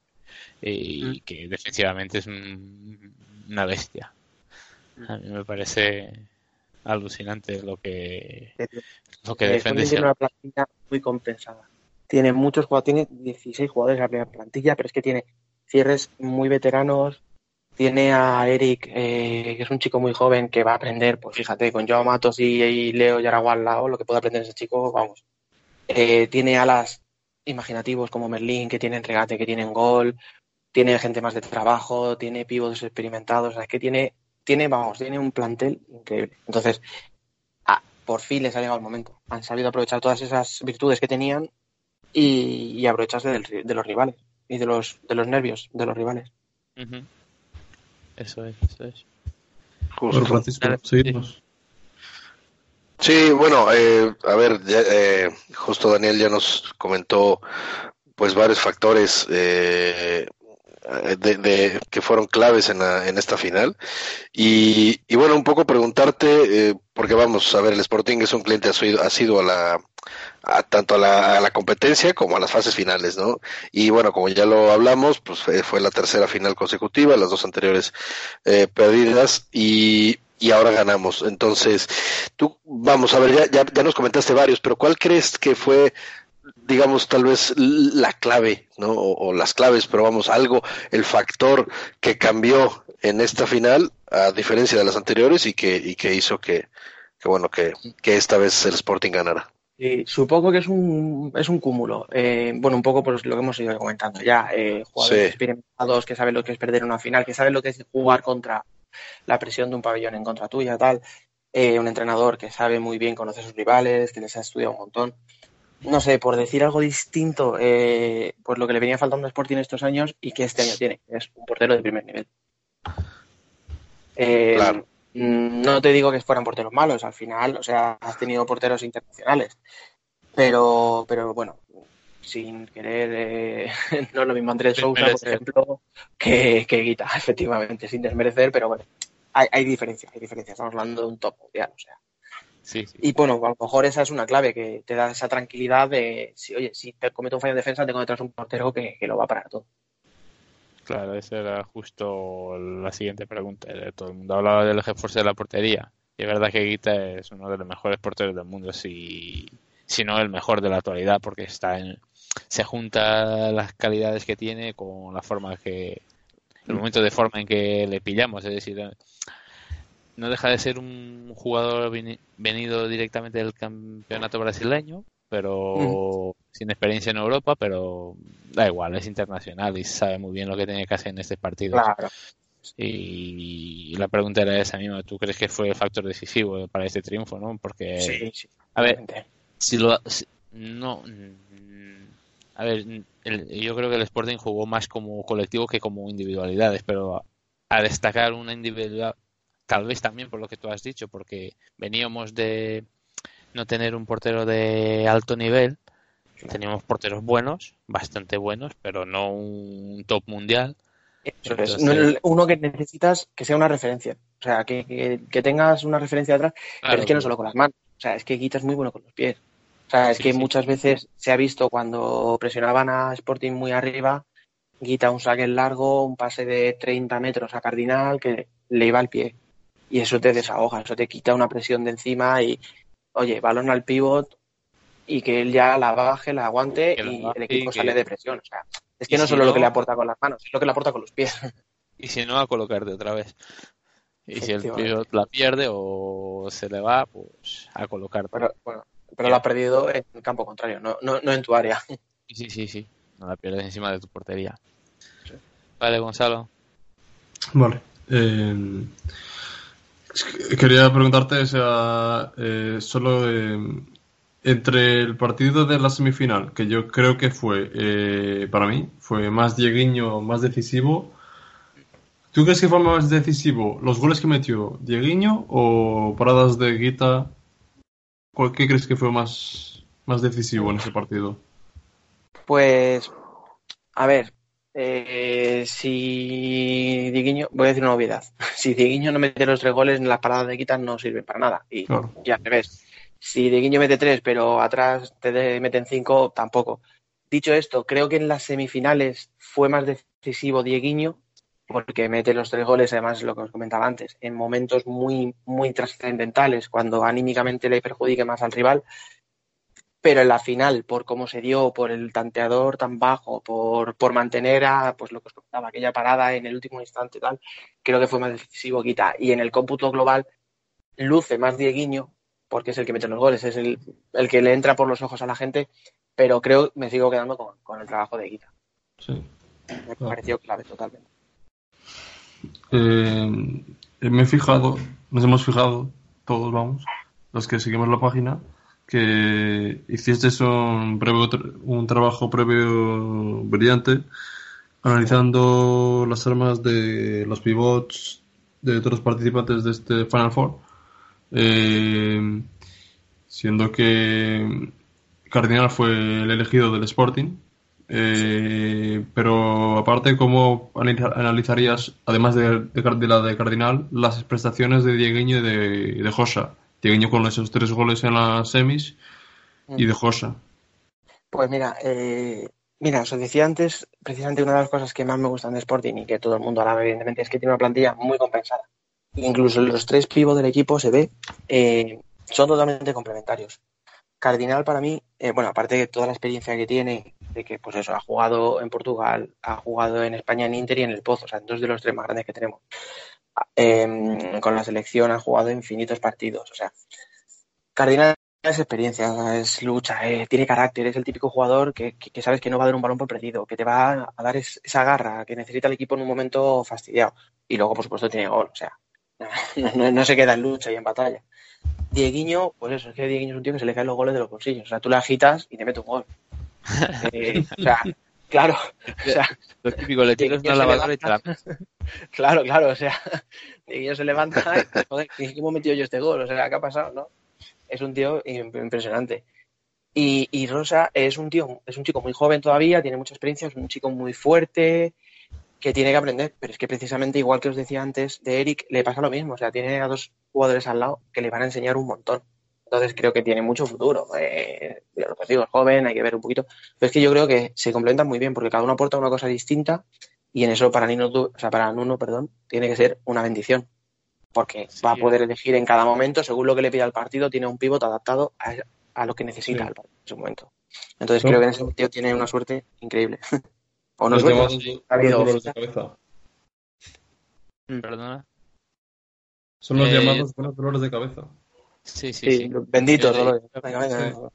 y Mm. que defensivamente es un- una bestia. A mí me parece alucinante lo que lo que El defiende Sporting ese tiene una plantilla muy compensada. Tiene muchos jugadores, tiene 16 jugadores en la primera plantilla, pero es que tiene cierres muy veteranos. Tiene a Eric, eh, que es un chico muy joven que va a aprender, pues fíjate, con Joao Matos y, y Leo Yaragua al lado, lo que puede aprender ese chico, vamos. Eh, tiene alas imaginativos como Merlín, que tienen regate, que tienen gol. Tiene gente más de trabajo, tiene pivots experimentados, es que tiene, tiene, vamos, tiene un plantel increíble. Entonces, por fin les ha llegado el momento. Han sabido aprovechar todas esas virtudes que tenían y, aprovecharse del de los rivales y de los, de los nervios de los rivales. Eso es, eso es. Justo. Bueno, Francisco, Dale, seguimos. Sí, bueno, eh, a ver, ya, eh, justo Daniel ya nos comentó pues varios factores eh, de, de- que fueron claves en, la- en esta final y, y bueno, un poco preguntarte, eh, porque vamos a ver, el Sporting es un cliente asiduo, a la a tanto a la, a la competencia como a las fases finales, ¿no? Y bueno, como ya lo hablamos, pues fue, fue la tercera final consecutiva, las dos anteriores eh, perdidas y, y ahora ganamos. Entonces, tú, vamos a ver, ya, ya, ya nos comentaste varios, pero ¿cuál crees que fue, digamos, tal vez la clave, ¿no? O, o las claves, pero vamos, algo, el factor que cambió en esta final, a diferencia de las anteriores, y que, y que hizo que, que bueno, que, que esta vez el Sporting ganara. Y supongo que es un, es un cúmulo. Eh, bueno, un poco pues lo que hemos ido comentando ya. Eh, jugadores Sí. experimentados que saben lo que es perder una final, que saben lo que es jugar contra la presión de un pabellón en contra tuya, tal. Eh, un entrenador que sabe muy bien conocer a sus rivales, que les ha estudiado un montón. No sé, por decir algo distinto, eh, pues lo que le venía faltando a Sporting estos años y que este año tiene, es un portero de primer nivel. Eh, Claro. No te digo que fueran porteros malos, al final, o sea, has tenido porteros internacionales. Pero, pero bueno, sin querer, eh, no es lo mismo Andrés Sousa, por ejemplo, que, que Guita, efectivamente, sin desmerecer, pero bueno, hay, hay diferencias, hay diferencias. Estamos hablando de un top mundial, o sea. Sí, sí. Y bueno, a lo mejor esa es una clave que te da esa tranquilidad de, si, oye, si te cometo un fallo en defensa, tengo detrás un portero que, que lo va a parar todo. Claro, esa era justo la siguiente pregunta. Eh, Todo el mundo hablaba del GeForce de la portería. Y es verdad que Guita es uno de los mejores porteros del mundo, si, si no el mejor de la actualidad, porque está en, se junta las calidades que tiene con la forma que, el momento de forma en que le pillamos. Es decir, no deja de ser un jugador veni- venido directamente del campeonato brasileño, pero sin experiencia en Europa, pero da igual, es internacional y sabe muy bien lo que tiene que hacer en este partido. Claro. Y la pregunta era esa misma, ¿tú crees que fue el factor decisivo para este triunfo, no? Porque, Sí, sí. a ver, si lo si- no a ver el- yo creo que el Sporting jugó más como colectivo que como individualidades pero a, a destacar una individualidad tal vez también por lo que tú has dicho porque veníamos de no tener un portero de alto nivel teníamos porteros buenos bastante buenos pero no un top mundial es. Entonces- No, el- uno que necesitas que sea una referencia. O sea, que, que, que tengas una referencia atrás, pero es que no solo con las manos. O sea, es que Guita es muy bueno con los pies. O sea, es Sí, que sí. muchas veces se ha visto cuando presionaban a Sporting muy arriba, Guita un saque largo, un pase de 30 metros a Cardinal que le iba al pie. Y eso te desahoga, eso te quita una presión de encima y, oye, balón al pivot y que él ya la baje, la aguante la y el equipo y que- sale de presión. O sea, es que no si solo lo que le aporta con las manos, es lo que le aporta con los pies. y si no a colocarte otra vez y si el tío la pierde o se le va pues a colocarte Pero, bueno, pero lo ha perdido en el campo contrario, no, no, no en tu área. Sí, sí, sí. No la pierdes encima de tu portería. Vale, Gonzalo. Vale. Eh, quería preguntarte, o sea, eh, solo eh, entre el partido de la semifinal, que yo creo que fue, eh, para mí, fue más Dieguiño, más decisivo. ¿Tú crees que fue más decisivo los goles que metió Dieguiño o paradas de Guita? ¿Cuál qué crees que fue más, más decisivo en ese partido? Pues, a ver, eh, si Dieguiño, voy a decir una obviedad, si Dieguiño no mete los tres goles, las paradas de Guita no sirven para nada. Y Claro. ya te ves. Si Dieguiño mete tres, pero atrás te meten cinco, tampoco. Dicho esto, creo que en las semifinales fue más decisivo Dieguiño, porque mete los tres goles, además lo que os comentaba antes, en momentos muy, muy trascendentales, cuando anímicamente le perjudique más al rival. Pero en la final, por cómo se dio, por el tanteador tan bajo, por, por mantener a, pues lo que os comentaba, aquella parada en el último instante y tal, creo que fue más decisivo Guita. Y en el cómputo global, luce más Dieguiño, porque es el que mete los goles, es el, el que le entra por los ojos a la gente, pero creo me sigo quedando con, con el trabajo de Guita. Sí. Me pareció clave totalmente. Eh, me he fijado, nos hemos fijado, todos vamos, los que seguimos la página, que hiciste un, previo, un trabajo previo brillante analizando las armas de los pivots de todos los participantes de este Final Four, eh, siendo que Cardinal fue el elegido del Sporting. Eh, pero aparte, ¿cómo analiza- analizarías, además de, de la de Cardinal, las prestaciones de Dieguiño y de, de Josa? Dieguiño con esos tres goles en las semis y de Josa. Pues mira, eh, mira, os decía antes, precisamente una de las cosas que más me gustan de Sporting y que todo el mundo alaba, evidentemente, es que tiene una plantilla muy compensada. Incluso los tres pivos del equipo se ve, eh, son totalmente complementarios. Cardinal para mí, eh, bueno, aparte de toda la experiencia que tiene, de que pues eso, ha jugado en Portugal, ha jugado en España en Inter y en el Pozo, o sea, en dos de los tres más grandes que tenemos. Eh, con la selección ha jugado infinitos partidos, o sea, Cardinal es experiencia, es lucha, eh, tiene carácter, es el típico jugador que, que- que sabes que no va a dar un balón por perdido, que te va a dar es- esa garra que necesita el equipo en un momento fastidiado. Y luego, por supuesto, tiene gol, o sea, no, no- no se queda en lucha y en batalla. Dieguiño, pues eso, es que Dieguiño es un tío que se le caen los goles de los bolsillos, o sea, tú le agitas y te mete un gol. Eh, o sea, claro, o sea, Lo típico, le tiras Dieguiño una se lavadora y te la levanta. Claro, claro, o sea, Dieguiño se levanta y, joder, ¿cómo he metido yo este gol? O sea, ¿qué ha pasado? ¿No? Es un tío im- impresionante. Y, y Rosa es un tío, es un chico muy joven todavía, tiene mucha experiencia, es un chico muy fuerte, que tiene que aprender, pero es que precisamente igual que os decía antes de Eric, le pasa lo mismo, o sea, tiene a dos jugadores al lado que le van a enseñar un montón. Entonces creo que tiene mucho futuro. Eh, lo que os digo, es joven, hay que ver un poquito. Pero es que yo creo que se complementan muy bien porque cada uno aporta una cosa distinta y en eso para Nino, o sea, para Nuno, perdón, tiene que ser una bendición. Porque Sí. va a poder elegir en cada momento, según lo que le pida el partido, tiene un pivot adaptado a, a lo que necesita Sí. el partido en ese momento. Entonces No. creo que en ese sentido tiene una suerte increíble. o no suerte, llamados ha habido dolores de cabeza. Perdona. Son los Eh, llamados buenos dolores de cabeza. Sí, sí, Sí, Yo te- dolores. Venga, venga, Sí. venga.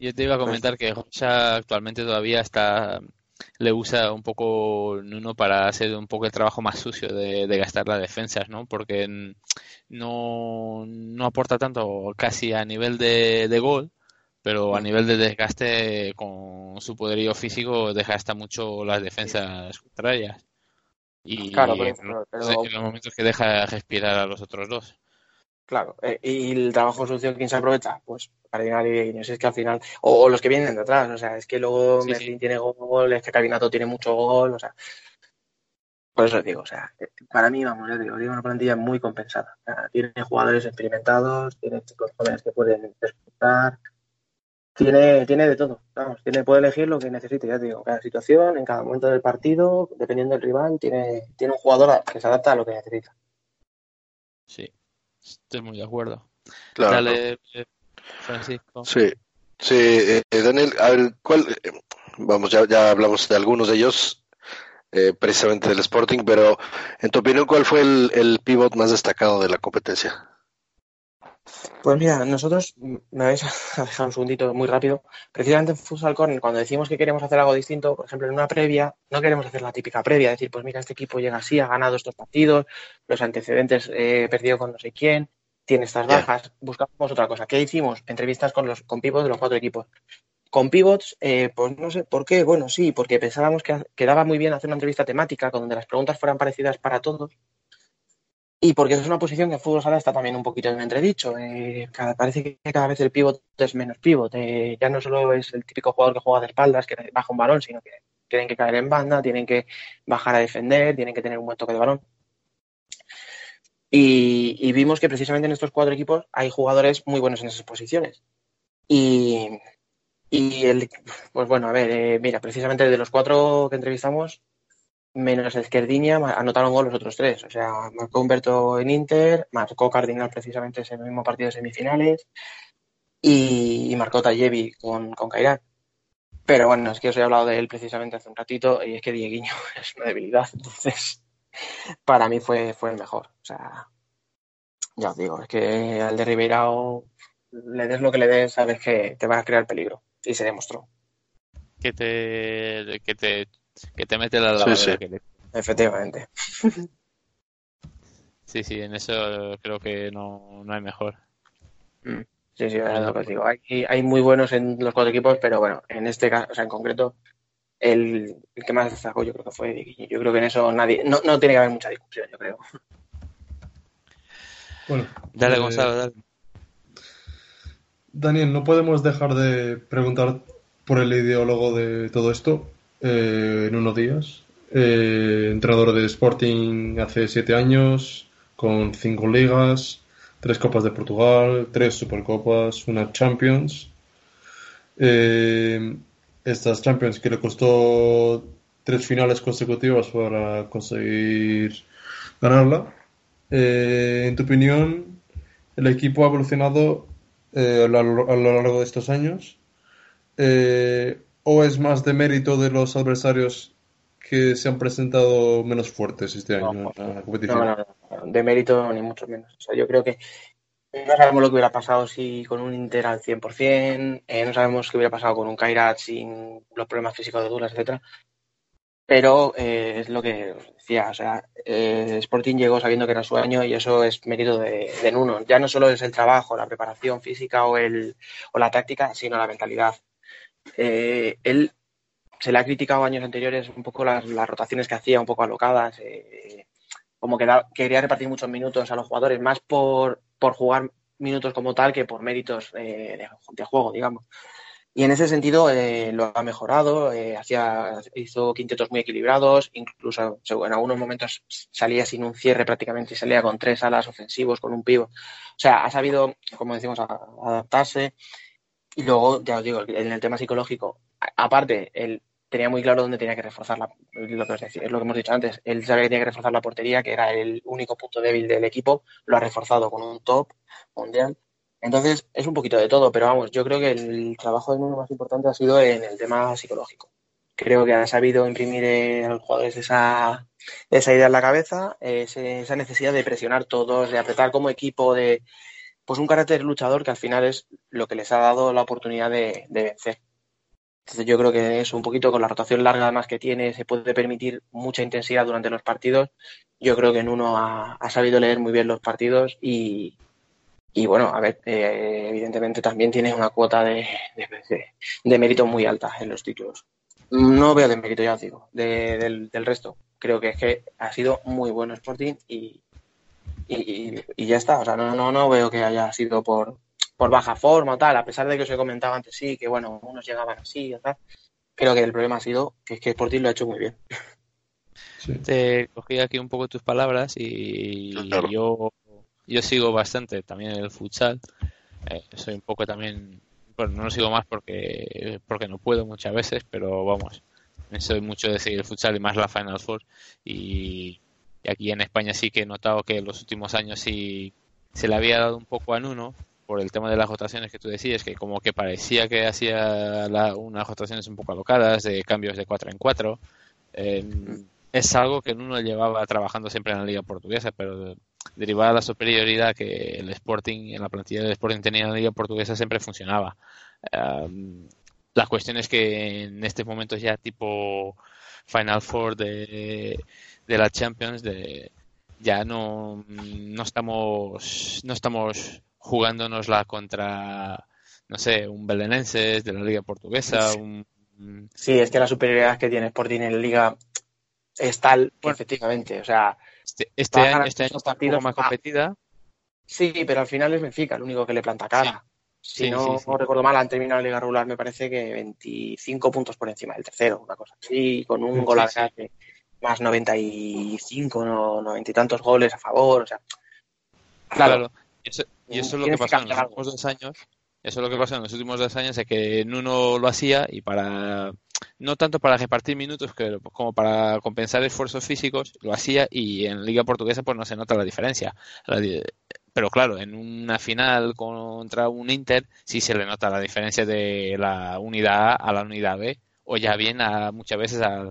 Yo te iba a comentar que Rocha actualmente todavía está le usa un poco Nuno para hacer un poco el trabajo más sucio de, de gastar las defensas, ¿no? Porque no, no aporta tanto casi a nivel de, de gol, pero a nivel de desgaste con su poderío físico desgasta mucho las defensas contrarias. Y Claro, pero- pero- en los momentos que deja respirar a los otros dos. Claro, eh, y el trabajo sucio, ¿quién se aprovecha? Pues Cardinal y Dieguiño, es que al final, o, o los que vienen de atrás, o sea, es que luego Sí, Merlin sí. tiene gol, es que Cabinato tiene mucho gol, o sea, por eso os digo, o sea, eh, para mí, vamos, ya digo, tiene una plantilla muy compensada, o sea, tiene jugadores experimentados, tiene chicos jóvenes que pueden disfrutar, tiene, tiene de todo, vamos, tiene, puede elegir lo que necesite, ya te digo, cada situación, en cada momento del partido, dependiendo del rival, tiene, tiene un jugador que se adapta a lo que necesita. Sí, estoy muy de acuerdo. Claro. Dale, eh, Francisco. Sí, sí, eh, eh, Daniel, a ver, ¿cuál? eh, vamos, ya, ya hablamos de algunos de ellos, eh, precisamente del Sporting, pero en tu opinión, ¿cuál fue el, el pivot más destacado de la competencia? Pues mira, nosotros, mm, me vais a dejar un segundito muy rápido. Precisamente en Futsal Corner, cuando decimos que queremos hacer algo distinto, por ejemplo, en una previa, no queremos hacer la típica previa, decir, pues mira, este equipo llega así, ha ganado estos partidos, los antecedentes, eh, perdido con no sé quién, tiene estas bajas, buscamos otra cosa. ¿Qué hicimos? Entrevistas con los con pivos de los cuatro equipos. con pivots, eh, pues no sé por qué, bueno, sí, porque pensábamos que quedaba muy bien hacer una entrevista temática donde las preguntas fueran parecidas para todos. Y porque es una posición que en fútbol sala está también un poquito en entredicho. Eh, parece que cada vez el pivot es menos pivot. Eh, ya no solo es el típico jugador que juega de espaldas, que baja un balón, sino que tienen que caer en banda, tienen que bajar a defender, tienen que tener un buen toque de balón. Y, y, vimos que precisamente en estos cuatro equipos hay jugadores muy buenos en esas posiciones. Y, y el, pues bueno, a ver, eh, mira, precisamente de los cuatro que entrevistamos, menos Esquerdiña, anotaron gol los otros tres. O sea, marcó Humberto en Inter, marcó Cardinal precisamente ese mismo partido de semifinales y, marcó Tallevi con, con. Pero bueno, es que os he hablado de él precisamente hace un ratito y es que Dieguiño es una debilidad. Entonces, para mí fue, fue el mejor. O sea, ya os digo, es que al de Ribeirao le des lo que le des, sabes que te va a crear peligro. Y se demostró. Que te, que te, que te mete la lavadora. Sí, sí. que le- Efectivamente. sí, sí, en eso creo que no, no hay mejor. Mm. Sí, sí, es lo que os digo. Hay, hay muy buenos en los cuatro equipos, pero bueno, en este caso, o sea, en concreto, el, el que más destacó yo creo que fue. Yo creo que en eso nadie, no, no tiene que haber mucha discusión, yo creo. Bueno, Dale, eh, Gonzalo, dale. Daniel, no podemos dejar de preguntar por el ideólogo de todo esto eh, en unos días. Eh, entrenador de Sporting hace siete años, con cinco ligas, tres Copas de Portugal, tres Supercopas, una Champions. Eh, estas Champions que le costó tres finales consecutivas para conseguir ganarla. Eh, en tu opinión, el equipo ha evolucionado a lo largo de estos años? ¿O es más de mérito de los adversarios que se han presentado menos fuertes este año No, en la competición? No, no, de mérito ni mucho menos. O sea, yo creo que no sabemos lo que hubiera pasado si con un Inter al 100%, eh, no sabemos qué hubiera pasado con un Kairat sin los problemas físicos de Douglas, etcétera. Pero eh, es lo que os decía, o sea, eh, Sporting llegó sabiendo que era su año y eso es mérito de, de Nuno. Ya no solo es el trabajo, la preparación física o, el, o la táctica, sino la mentalidad. Eh, él se le ha criticado años anteriores un poco las, las rotaciones que hacía, un poco alocadas, eh, como que da- quería repartir muchos minutos a los jugadores, más por, por jugar minutos como tal que por méritos eh, de, de juego, digamos. Y en ese sentido eh, lo ha mejorado, eh, hacía, hizo quintetos muy equilibrados, incluso en algunos momentos salía sin un cierre prácticamente y salía con tres alas ofensivos, con un pivo. O sea, ha sabido, como decimos, a- adaptarse. Y luego, ya os digo, en el tema psicológico, aparte, él tenía muy claro dónde tenía que reforzar la, que es lo que hemos dicho antes. Él sabía que tenía que reforzar la portería, que era el único punto débil del equipo, lo ha reforzado con un top mundial. Entonces, es un poquito de todo, pero vamos, yo creo que el trabajo de más importante ha sido en el tema psicológico. Creo que ha sabido imprimir a los jugadores esa, esa idea en la cabeza, eh, esa necesidad de presionar todos, de apretar como equipo, de pues un carácter luchador que al final es lo que les ha dado la oportunidad de, vencer. Entonces yo creo que es un poquito con la rotación larga además que tiene, se puede permitir mucha intensidad durante los partidos. Yo creo que Nuno ha, ha sabido leer muy bien los partidos y, bueno, a ver, eh, evidentemente también tiene una cuota de mérito muy alta en los títulos. No veo de mérito, ya os digo, de- del, del resto. Creo que es que ha sido muy bueno Sporting y, y, y- y ya está. O sea, no, no, no veo que haya sido por, por baja forma o tal, a pesar de que os he comentado antes sí, que bueno, unos llegaban así y tal. Creo que el problema ha sido que es que Sporting lo ha hecho muy bien. Sí. Te cogí aquí un poco tus palabras y Claro. yo, yo sigo bastante también el futsal. Eh, soy un poco también, bueno, no lo sigo más porque, porque no puedo muchas veces, pero vamos, soy mucho de seguir el futsal y más la Final Four. Y, y aquí en España sí que he notado que en los últimos años sí se le había dado un poco a Nuno por el tema de las rotaciones que tú decías, que como que parecía que hacía la- unas rotaciones un poco alocadas, de cambios de 4 en 4. es algo que Nuno llevaba trabajando siempre en la liga portuguesa, pero derivada de la superioridad que el Sporting, en la plantilla del Sporting tenía en la liga portuguesa, siempre funcionaba. Um, la cuestión es que en estos momentos ya tipo Final Four de, de la Champions, de, ya no, no estamos no estamos jugándonosla contra no sé, un Belenenses de la Liga Portuguesa, un... Sí, es que la superioridad que tiene Sporting en la Liga es tal, efectivamente, o sea... Este, este año, este año está un poco más competida. Sí, pero al final es Benfica el único que le planta cara. Si Sí, no sí, sí. recuerdo mal, han terminado la liga regular, me parece que 25 puntos por encima del tercero, una cosa así, con un gol al más 95, no, 90 y tantos goles a favor, o sea, claro, Claro. Y eso, y eso es lo que pasó en los últimos dos años. Eso es lo que pasó en los últimos dos años, es que Nuno lo hacía y para no tanto para repartir minutos que- como para compensar esfuerzos físicos, lo hacía y en Liga Portuguesa pues no se nota la diferencia. Pero claro, en una final contra un Inter sí se le nota la diferencia de la unidad A a la unidad B o ya bien a, muchas veces a,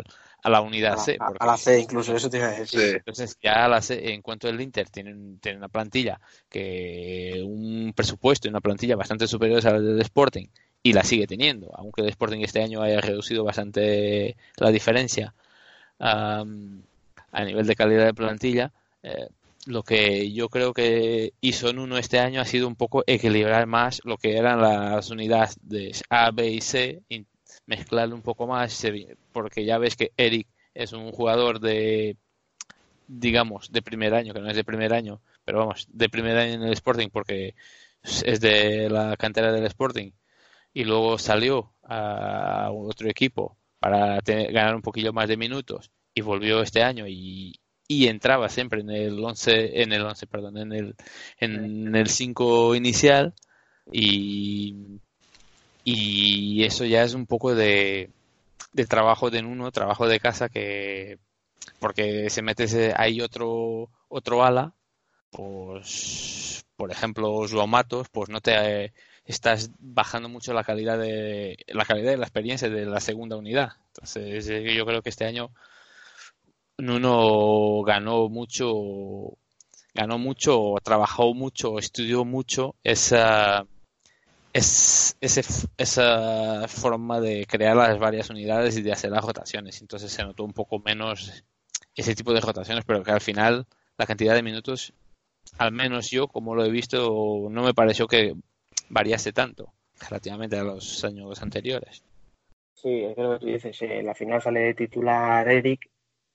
a la unidad a, C. a- porque- a la C incluso, eso iba a decir. Sí. entonces, ya la se- en cuanto el Inter tiene, tiene una plantilla que un presupuesto y una plantilla bastante superiores a la del Sporting y la sigue teniendo, aunque el Sporting este año haya reducido bastante la diferencia am, a nivel de calidad de plantilla. eh, lo que yo creo que hizo Nuno este año ha sido un poco equilibrar más lo que eran las unidades de A, B y C, mezclarlo un poco más, porque ya ves que Eric es un jugador de digamos, de primer año, que no es de primer año, pero vamos, de primer año en el Sporting porque es de la cantera del Sporting. Y luego salió a otro equipo para tener- ganar un poquillo más de minutos y volvió este año y, y entraba siempre en el 11, en el 11, perdón, en el en el 5 inicial y y eso ya es un poco de trabajo de uno, trabajo de casa que porque se mete ese- ahí otro otro ala, pues por ejemplo Joao Matos, pues no te estás bajando mucho la calidad de la calidad de la experiencia de la segunda unidad. Entonces eh, yo creo que este año Nuno ganó mucho, ganó mucho, trabajó mucho, estudió mucho esa es, ese, esa forma de crear las varias unidades y de hacer las rotaciones. Entonces se notó un poco menos ese tipo de rotaciones, pero que al final la cantidad de minutos, al menos yo, como lo he visto, no me pareció que variase tanto relativamente a los años anteriores. Sí, es lo que tú dices, eh, la final sale de titular Eric,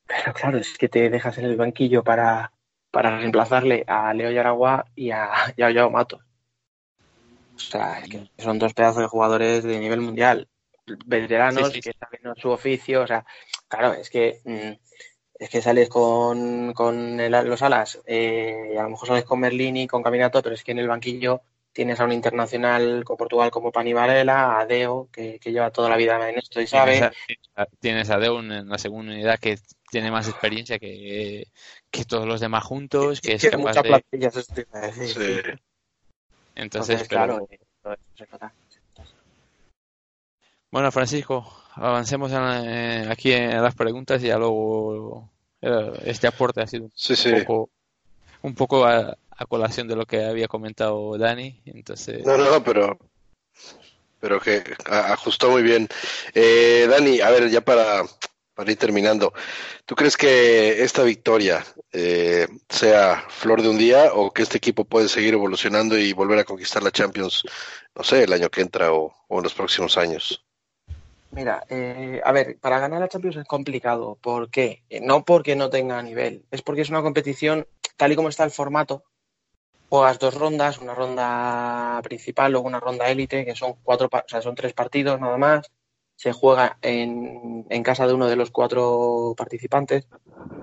pero claro, es que te dejas en el banquillo para, para reemplazarle a Leo Yaragua y a, y a Joao Matos. O sea, es que son dos pedazos de jugadores de nivel mundial, veteranos Sí, sí, que saben su oficio, o sea, claro, es que mm, es que sales con, con el- los alas, eh, a lo mejor sales con Merlini, con Caminato, pero es que en el banquillo tienes a un internacional con Portugal como Pani Varela, a Deo, que, que lleva toda la vida en esto y sabe. Tienes a, Deun en la segunda unidad que tiene más experiencia que, que todos los demás juntos, que es que capaz mucha de... plantilla, eso te iba a decir. Sí. Entonces, Entonces, pero- claro, eh, eso. Bueno, Francisco, avancemos en- eh, aquí en las preguntas y ya luego eh, este aporte ha sido un Sí, poco, un poco a, a colación de lo que había comentado Dani. Entonces, No, no, pero, pero que ajustó muy bien. Eh, Dani, a ver, ya para, para ir terminando, ¿tú crees que esta victoria eh, sea flor de un día o que este equipo puede seguir evolucionando y volver a conquistar la Champions, no sé, el año que entra o, en los próximos años? Mira, eh, a ver, para ganar la Champions es complicado. ¿Por qué? Eh, no porque no tenga nivel, es porque es una competición, tal y como está el formato, juegas dos rondas, una ronda principal, luego una ronda élite, que son cuatro, o sea, son tres partidos nada más. Se juega en, en casa de uno de los cuatro participantes.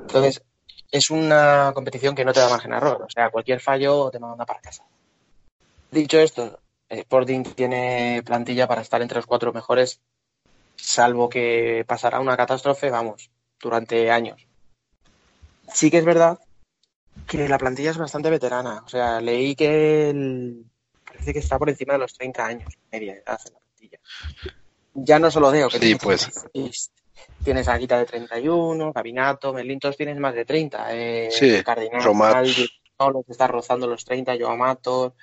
Entonces, es una competición que no te da margen a error. O sea, cualquier fallo te manda para casa. Dicho esto, Sporting tiene plantilla para estar entre los cuatro mejores salvo que pasará una catástrofe, vamos, durante años. Sí que es verdad que la plantilla es bastante veterana. O sea, leí que el- parece que está por encima de los 30 años, media edad en la plantilla. Ya no solo Deo, que Sí, tiene pues. 36, Tienes a Guita de 31, Cabinato, Merlin, todos tienes más de 30. Eh, Sí, Cardinal, Romat. Solo que está rozando los 30, Joao Matos.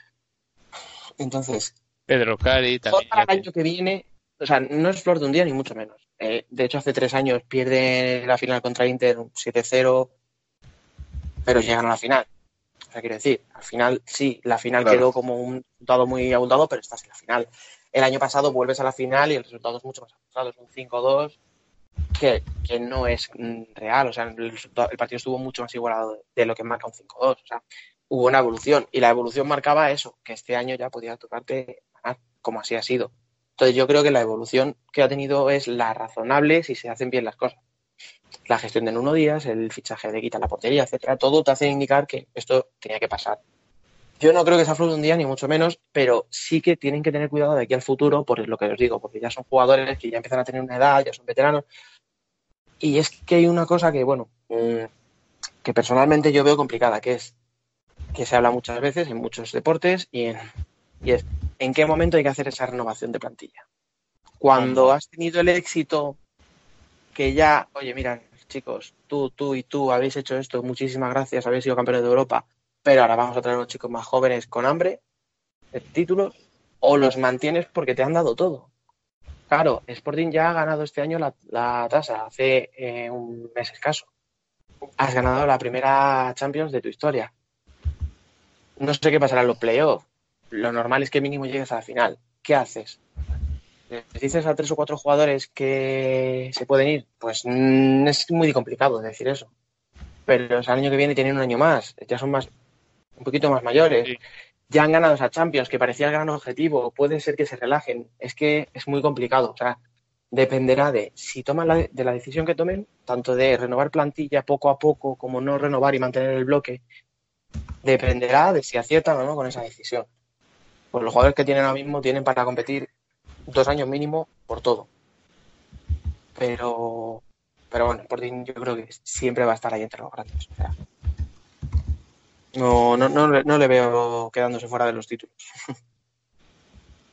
Entonces, Pedro Cari también. para el año que viene, o sea, no es flor de un día ni mucho menos. Eh, de hecho, hace tres años pierde la final contra Inter un 7-0, pero llegan a la final. O sea, quiero decir, al final sí, la final Claro. quedó como un resultado muy abultado, pero estás en la final. El año pasado vuelves a la final y el resultado es mucho más abultado, es un 5-2 que, que no es mm, real, o sea, el, partido estuvo mucho más igualado de lo que marca un 5-2, o sea, hubo una evolución y la evolución marcaba eso, que este año ya podía tocarte ganar, como así ha sido. Entonces yo creo que la evolución que ha tenido es la razonable si se hacen bien las cosas. La gestión de uno días, el fichaje de quita la portería, etcétera, todo te hace indicar que esto tenía que pasar. Yo no creo que sea flor de un día, ni mucho menos, pero sí que tienen que tener cuidado de aquí al futuro, por lo que os digo, porque ya son jugadores que ya empiezan a tener una edad, ya son veteranos. Y es que hay una cosa que, bueno, mm, que personalmente yo veo complicada, que es que se habla muchas veces en muchos deportes y, en, y es en qué momento hay que hacer esa renovación de plantilla. Cuando has tenido el éxito que ya, oye, mira, chicos, tú, tú y tú habéis hecho esto, muchísimas gracias, habéis sido campeones de Europa, pero ahora vamos a traer a los chicos más jóvenes con hambre de títulos, o los mantienes porque te han dado todo. Claro, Sporting ya ha ganado este año la, tasa, hace eh, un mes escaso. Has ganado la primera Champions de tu historia. No sé qué pasará en los playoffs. Lo normal es que mínimo llegues a la final. ¿Qué haces? ¿Les dices a tres o cuatro jugadores que se pueden ir? Pues mm, es muy complicado decir eso. Pero el año que viene tienen un año más, ya son más, un poquito más mayores. Sí. Ya han ganado esa Champions, que parecía el gran objetivo. Puede ser que se relajen. Es que es muy complicado. O sea, dependerá de si toman la, de la decisión que tomen, tanto de renovar plantilla poco a poco, como no renovar y mantener el bloque. Dependerá de si aciertan o no con esa decisión. Pues los jugadores que tienen ahora mismo tienen para competir dos años mínimo por todo. Pero, pero bueno, Sporting yo creo que siempre va a estar ahí entre los grandes. O sea, no, no, no, le- no le veo quedándose fuera de los títulos.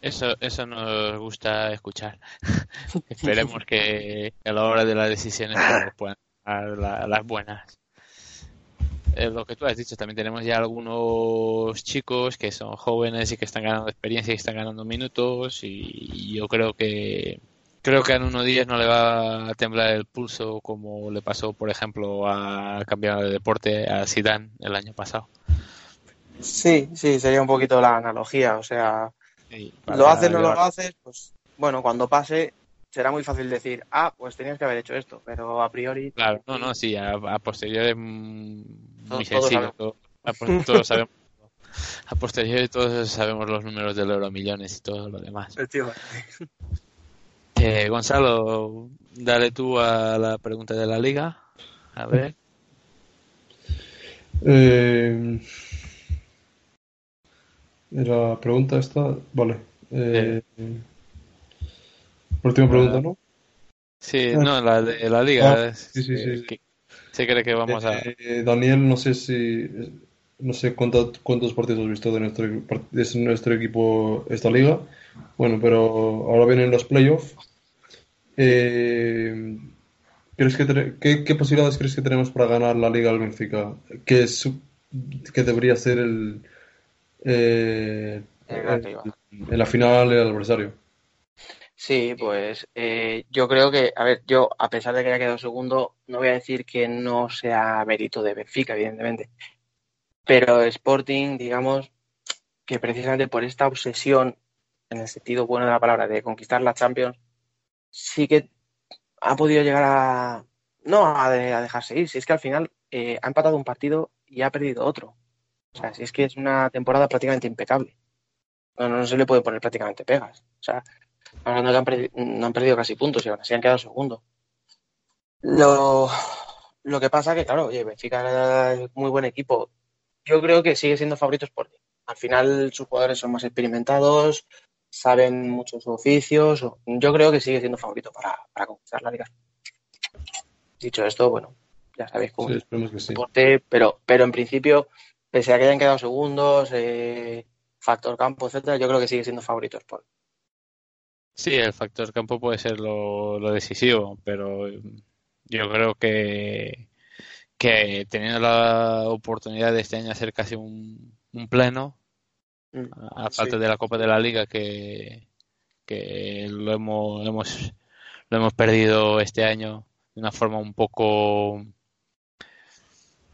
Eso, eso nos gusta escuchar. Esperemos que a la hora de las decisiones puedan dar la- las buenas. Eh, lo que tú has dicho, también tenemos ya algunos chicos que son jóvenes y que están ganando experiencia y están ganando minutos y yo creo que creo que en unos días no le va a temblar el pulso como le pasó, por ejemplo, a cambiar de deporte a Zidane el año pasado. Sí, sí, sería un poquito la analogía. O sea, lo haces, no lo haces, pues bueno, cuando pase será muy fácil decir, ah, pues tenías que haber hecho esto, pero a priori Claro, no, no, sí, a, a posteriori mm, muy Todos- todos sencillo. sabemos. todos sabemos. A posteriori todos sabemos los números del euro millones y todo lo demás. Eh, Gonzalo, dale tú a la pregunta de la liga. A ver. Eh, la pregunta está. Vale. Eh, última pregunta, ¿no? Sí, Ah. no, la de la liga. Ah, sí, sí, eh, sí. se cree que vamos a. Eh, Daniel, no sé si. No sé cuánto- cuántos partidos has visto de nuestro, de nuestro equipo esta liga. Bueno, pero ahora vienen los playoffs. Eh, ¿crees que qué, qué posibilidades crees que tenemos para ganar la liga al Benfica? ¿Qué, es qué debería ser el, eh, El la final el adversario? Sí, pues eh, yo creo que, a ver, yo a pesar de que haya quedado segundo, no voy a decir que no sea mérito de Benfica, evidentemente. Pero Sporting, digamos, que precisamente por esta obsesión, en el sentido bueno de la palabra, de conquistar la Champions, sí que ha podido llegar a, no a, de- a dejarse ir, si es que al final eh, ha empatado un partido y ha perdido otro. O sea, si es que es una temporada prácticamente impecable. No, no se le puede poner prácticamente pegas. O sea, han no han perdido casi puntos y aún así han quedado segundos. Lo, lo que pasa que, claro, oye, Benfica es muy buen equipo. Yo creo que sigue siendo favorito Sporting. Al final sus jugadores son más experimentados, saben muchos oficios. Yo creo que sigue siendo favorito para, para conquistar la liga. Dicho esto, bueno, ya sabéis cómo Sí, es esperemos que el sí. deporte, pero, pero en principio, pese a que hayan quedado segundos, eh, factor campo, etcétera, yo creo que sigue siendo favorito Sporting. Sí, el factor campo puede ser lo, lo decisivo, pero yo creo que, que teniendo la oportunidad de este año hacer casi un, un pleno, Mm, a sí. falta de la Copa de la Liga que, que lo hemos, lo hemos lo hemos perdido este año de una forma un poco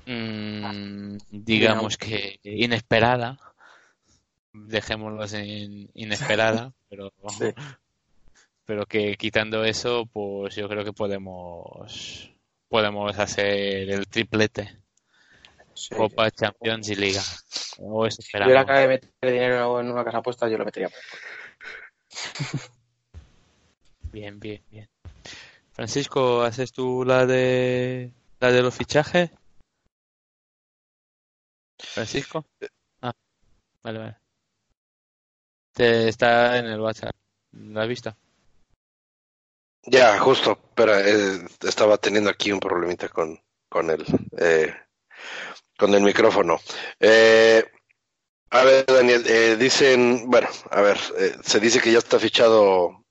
mm, digamos que inesperada. Dejémoslo en inesperada, pero Sí. pero que quitando eso, pues yo creo que podemos podemos hacer el triplete, Sí, Copa, Champions y Liga. O eso Si yo le acabo de meter dinero en una casa apuesta, yo lo metería. Bien, bien, bien. Francisco, ¿haces tú la de la de los fichajes? Francisco? Ah, vale, vale. Te está en el WhatsApp. ¿Lo has visto? Ya, justo, pero eh, estaba teniendo aquí un problemita con, con el eh, con el micrófono. Eh, a ver, Daniel, eh, dicen, bueno, a ver, eh, se dice que ya está fichado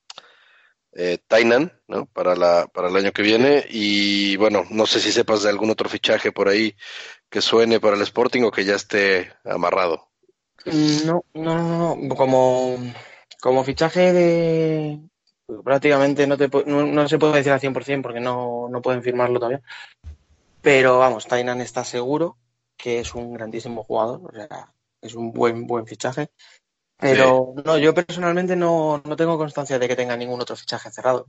Tainan, ¿no? Para la para el año que viene y bueno, no sé si sepas de algún otro fichaje por ahí que suene para el Sporting o que ya esté amarrado. No, no, no, no. Como, como fichaje de. Prácticamente no, te, no, no se puede decir al 100% porque no, no pueden firmarlo todavía. Pero vamos, Tainan está seguro que es un grandísimo jugador. O sea, es un buen, buen fichaje. Pero no, yo personalmente no, no tengo constancia de que tenga ningún otro fichaje cerrado.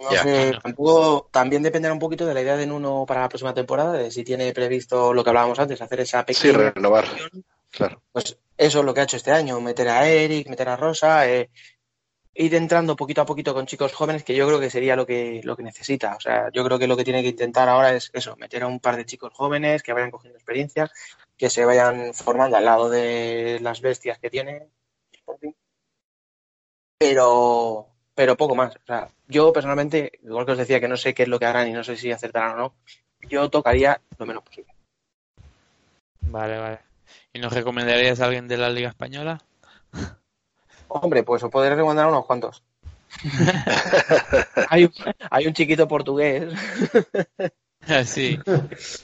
No Ya. sé, tampoco, también dependerá un poquito de la idea de Nuno para la próxima temporada, de si tiene previsto lo que hablábamos antes, hacer esa Sí, pequeña renovar, claro. pues eso es lo que ha hecho este año, meter a Eric, meter a Rosa, eh, ir entrando poquito a poquito con chicos jóvenes, que yo creo que sería lo que, lo que necesita. O sea, yo creo que lo que tiene que intentar ahora es eso, meter a un par de chicos jóvenes que vayan cogiendo experiencia, que se vayan formando al lado de las bestias que tiene. Pero, pero poco más. O sea, yo personalmente, igual que os decía que no sé qué es lo que harán y no sé si acertarán o no, yo tocaría lo menos posible. Vale, vale. ¿Y nos recomendarías a alguien de la Liga Española? Hombre, pues os podré recomendar unos cuantos. hay, un, hay un chiquito portugués sí,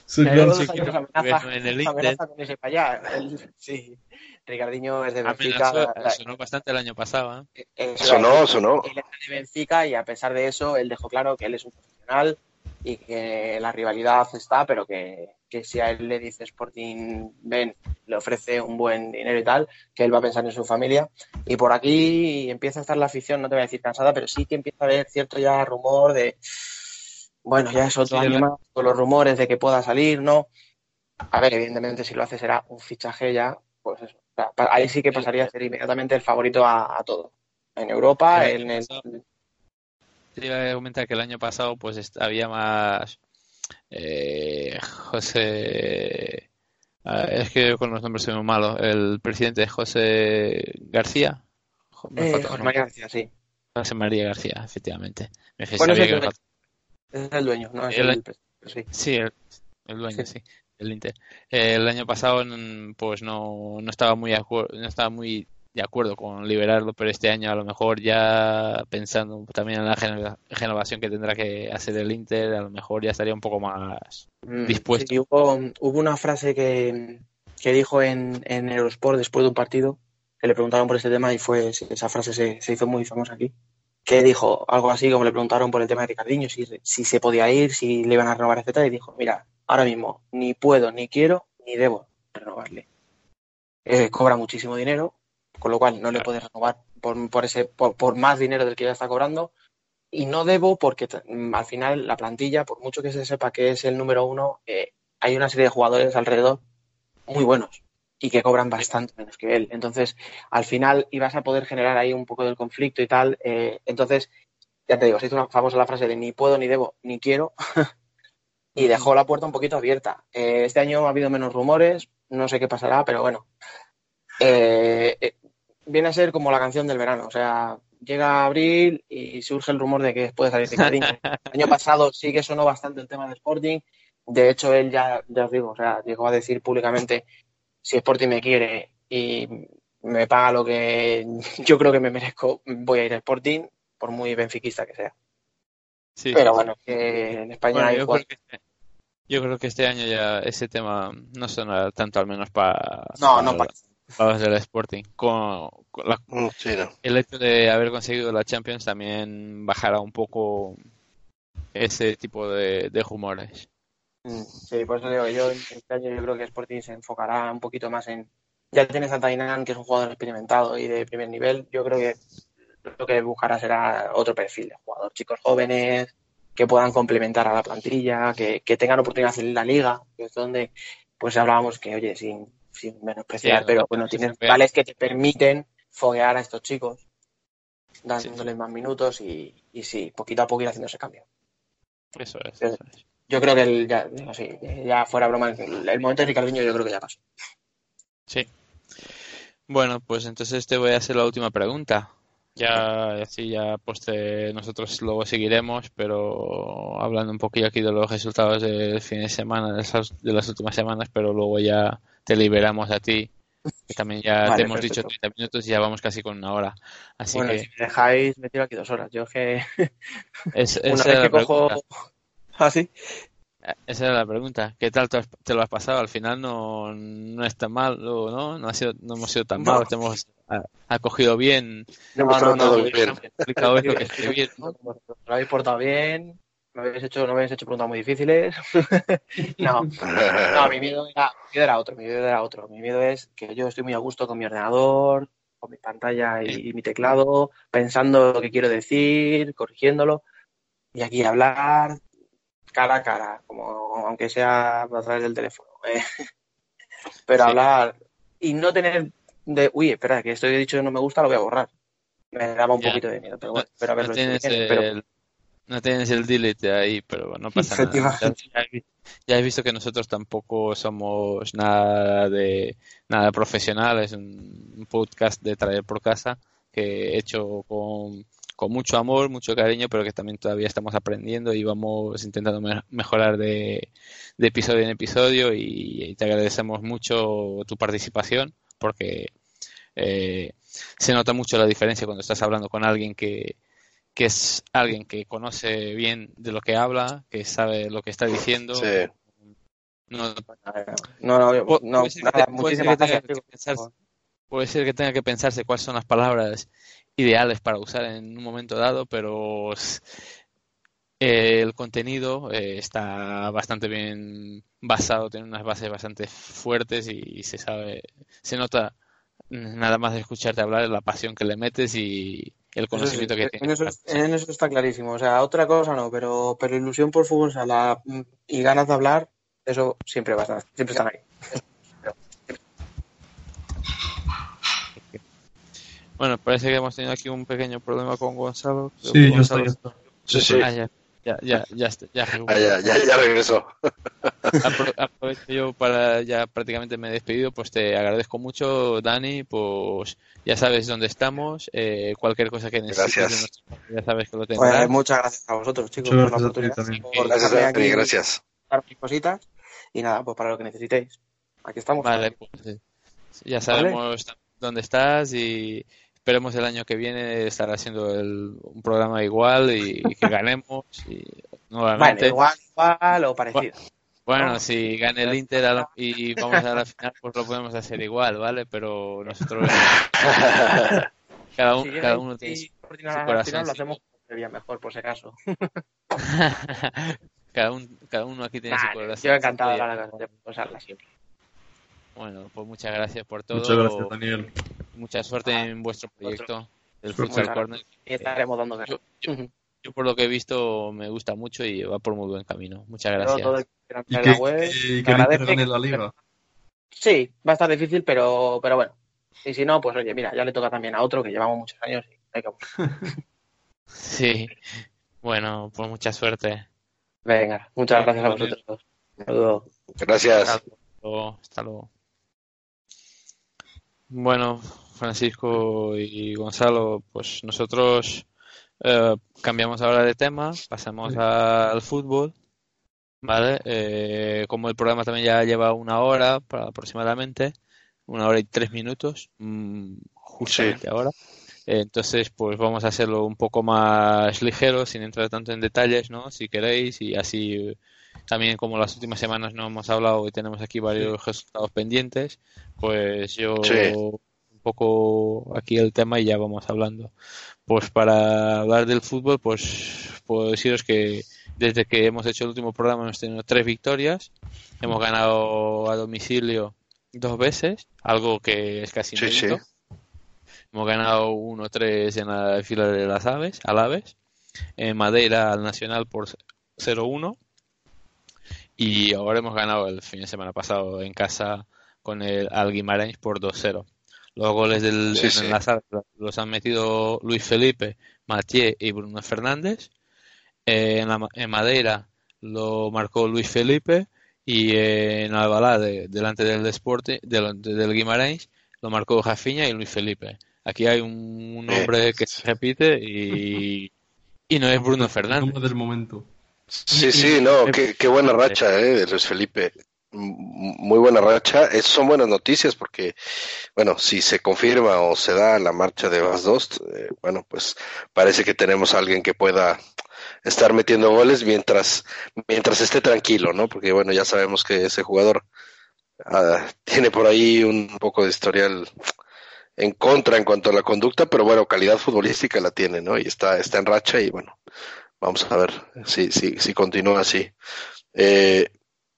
Sí, claro. que amenaza, en el amenaza con para allá. Él- sí, Ricardinho es de Benfica. sonó bastante el año pasado, ¿eh? eh, Sonó, sonó. Él es de Benfica y a pesar de eso, él dejó claro que él es un profesional y que la rivalidad está, pero que, que si a él le dice Sporting, ven, le ofrece un buen dinero y tal, que él va a pensar en su familia. Y por aquí empieza a estar la afición, no te voy a decir cansada, pero sí que empieza a haber cierto ya rumor de, bueno, ya es otro Sí, año más, con los rumores de que pueda salir, ¿no? A ver, evidentemente si lo hace será un fichaje ya, pues eso. O sea, ahí sí que pasaría a ser inmediatamente el favorito a, a todo. En Europa, El en el, Te iba a comentar que el año pasado pues había más eh, José es que con los nombres soy muy malo el presidente José García Eh, José María García, sí. José María García efectivamente me Bueno, es el dueño. Es el dueño, no es El- el sí. sí el, el dueño Sí. sí el Inter el año pasado mm, pues no, no estaba muy no estaba muy de acuerdo con liberarlo pero este año a lo mejor ya pensando también en la renovación que tendrá que hacer el Inter a lo mejor ya estaría un poco más Mm, dispuesto. sí, hubo, hubo una frase que, que dijo en, en Eurosport después de un partido, que le preguntaron por este tema y fue esa frase se, se hizo muy famosa aquí, que dijo algo así como le preguntaron por el tema de Ricardinho, si, si se podía ir, si le iban a renovar, etcétera, y dijo, mira, ahora mismo ni puedo, ni quiero, ni debo renovarle. Eh, cobra muchísimo dinero, con lo cual no le puedes renovar por, por, ese, por, por más dinero del que ya está cobrando. Y no debo porque mm, al final la plantilla, por mucho que se sepa que es el número uno, eh, hay una serie de jugadores alrededor muy buenos y que cobran bastante menos que él. Entonces, al final ibas a poder generar ahí un poco del conflicto y tal. eh, entonces, ya te digo, se hizo una famosa la frase de ni puedo, ni debo, ni quiero. y dejó la puerta un poquito abierta. Eh, este año ha habido menos rumores, no sé qué pasará, pero bueno. Eh, viene a ser como la canción del verano, o sea, llega abril y surge el rumor de que puede salir Ricardinho. El año pasado sí que sonó bastante el tema de Sporting, de hecho él ya, ya os digo, o sea, llegó a decir públicamente si Sporting me quiere y me paga lo que yo creo que me merezco, voy a ir a Sporting, por muy benfiquista que sea. Sí, Pero bueno, que en España Bueno, hay yo, creo que este, yo creo que este año ya ese tema no sonará tanto, al menos para, No, no para, los del Sporting. Con, con la- Mm, Sí, no. el hecho de haber conseguido la Champions también bajará un poco ese tipo de, de rumores. Mm, Sí, por eso digo yo este año yo creo que Sporting se enfocará un poquito más en. Ya tienes a Tainan, que es un jugador experimentado y de primer nivel. Yo creo que lo que buscará será otro perfil de jugador. Chicos jóvenes que puedan complementar a la plantilla, que, que tengan oportunidad en la liga, que es donde pues hablábamos que, oye, sin, sin menospreciar, Sí, pero no, bueno, no, tienes no, no. vales que te permiten foguear a estos chicos, dándoles más minutos y, y sí, poquito a poco ir haciendo ese cambio. Eso es. Eso es. Yo creo que el, ya, sí, ya fuera broma, el, el momento de Ricardinho yo creo que ya pasó. Sí. Bueno, pues entonces te voy a hacer la última pregunta. Ya, así ya pues te- nosotros luego seguiremos, pero hablando un poquillo aquí de los resultados del fin de semana, de las, de las últimas semanas, pero luego ya te liberamos a ti, que también ya Vale, te hemos dicho perfecto. 30 minutos y ya vamos casi con una hora. Así bueno, que si me dejáis, me tiro aquí dos horas. Yo es que es, una esa vez que cojo... pregunta. ¿Ah, sí? Esa era la pregunta. ¿Qué tal te, lo has pasado? Al final no, no es tan mal, ¿no? No, ha sido, no hemos sido tan No. malos, te hemos acogido bien. No, no, no, no, bien. Explicado eso que bien, ¿no? Lo habéis portado bien, no habéis hecho, no habéis hecho preguntas muy difíciles. no, no, mi miedo, era, mi miedo era otro, mi miedo era otro. Mi miedo es que yo estoy muy a gusto con mi ordenador, con mi pantalla y, y mi teclado, pensando lo que quiero decir, corrigiéndolo, y aquí hablar cara a cara, como aunque sea a través del teléfono. eh. Pero Sí. hablar y no tener de, uy, espera, que esto que he dicho no me gusta, lo voy a borrar. Me daba un Ya. poquito de miedo, pero bueno, espero No haberlo hecho tienes bien, no tienes el delete ahí, pero bueno, no pasa nada. Ya, ya has visto que nosotros tampoco somos nada de nada profesional, es un un podcast de traer por casa que he hecho con, con mucho amor, mucho cariño, pero que también todavía estamos aprendiendo y vamos intentando me- mejorar de, de episodio en episodio y, y te agradecemos mucho tu participación porque eh, se nota mucho la diferencia cuando estás hablando con alguien que, que es alguien que conoce bien de lo que habla, que sabe lo que está diciendo. Sí. No, No, no, puede ser que nada, puede ser que pensarse- puede ser que tenga que pensarse cuáles son las palabras ideales para usar en un momento dado, pero eh, el contenido eh, está bastante bien basado, tiene unas bases bastante fuertes y, se sabe, se nota nada más de escucharte hablar la pasión que le metes y el Eso conocimiento sí, que en, tienes. eso, en eso está clarísimo. O sea, otra cosa no, pero, pero ilusión por fútbol sala y ganas de hablar, eso siempre va a estar, siempre están ahí. Bueno, parece que hemos tenido aquí un pequeño problema con Gonzalo. Sí, Gonzalo- ya está. Sí, sí. Ah, ya, ya, ya, ya, está, ya Ah, ya, ya, ya regresó. Apro- aprovecho yo para ya prácticamente me he despedido, pues te agradezco mucho, Dani, pues ya sabes dónde estamos, eh, cualquier cosa que necesites ya sabes que lo Pues, tendrás. muchas gracias a vosotros, chicos, por la gracias a ti oportunidad. Gracias, Dani, aquí gracias. dar mis cositas. Y nada, pues para lo que necesitéis. Aquí estamos. Vale, pues ya sabemos dónde estás y esperemos el año que viene estar haciendo el- un programa igual y, y que ganemos y Bueno, nuevamente. igual, igual o parecido. Bueno, No. si gana el Inter a la- y vamos a la final, pues lo podemos hacer igual, ¿vale? Pero nosotros cada, un- Si cada uno tiene su al su final, corazón. lo hacemos sería mejor, por si acaso. cada, un, cada uno aquí tiene su corazón. yo encantado de de usarla siempre. Bueno, pues muchas gracias por todo. Muchas gracias, Daniel. Mucha suerte en vuestro proyecto del Muchas Futsal gracias. Corner. Y estaremos dando guerra. Yo por lo que he visto me gusta mucho y va por muy buen camino. Muchas Yo gracias. todo el Y que, web, y que que- la liga. Sí, va a estar difícil, pero, pero bueno. Y si no, pues oye, mira, ya le toca también a otro que llevamos muchos años y hay que Sí. Bueno, pues mucha suerte. Venga, muchas gracias a vosotros. Saludos. Gracias. Hasta luego. Hasta luego. Bueno, Francisco y Gonzalo, pues nosotros eh, cambiamos ahora de tema, pasamos Sí. al fútbol, ¿vale? Eh, como el programa también ya lleva una hora para- aproximadamente, una hora y tres minutos, mm, justamente ahora. Eh, Entonces, pues vamos a hacerlo un poco más ligero, sin entrar tanto en detalles, ¿no? Si queréis, y así también como las últimas semanas no hemos hablado y tenemos aquí varios resultados pendientes, pues yo Sí. un poco aquí el tema y ya vamos hablando. Pues para hablar del fútbol, pues puedo deciros que, desde que hemos hecho el último programa hemos tenido tres victorias. Hemos ganado a domicilio dos veces, algo que es casi Sí, sí. Hemos ganado 1-3 en la fila de las aves, al Aves. En Madeira al Nacional por 0-1. Y ahora hemos ganado el fin de semana pasado en casa con el al Guimarães por 2-0. Los goles del, Sí, en sí. las aves los han metido Luis Felipe, Mathieu y Bruno Fernández. Eh, en, la ma- en Madeira lo marcó Luis Felipe y eh, en Albalá, de- delante del Desporte, delante del Guimarães, lo marcó Jafiña y Luis Felipe. Aquí hay un, un Eh, nombre que se repite y, y no es Bruno Fernández. Del momento. Sí, Y- sí, no, qué, qué buena racha, eh, de Luis Felipe. Muy buena racha. Esas son buenas noticias porque, bueno, si se confirma o se da la marcha de Vas Dost, eh, bueno, pues parece que tenemos a alguien que pueda estar metiendo goles mientras, mientras esté tranquilo, ¿no? Porque, bueno, ya sabemos que ese jugador ah, tiene por ahí un poco de historial en contra en cuanto a la conducta, pero bueno, calidad futbolística la tiene, ¿no? Y está, está en racha y bueno, vamos a ver si, si, si continúa así. Eh,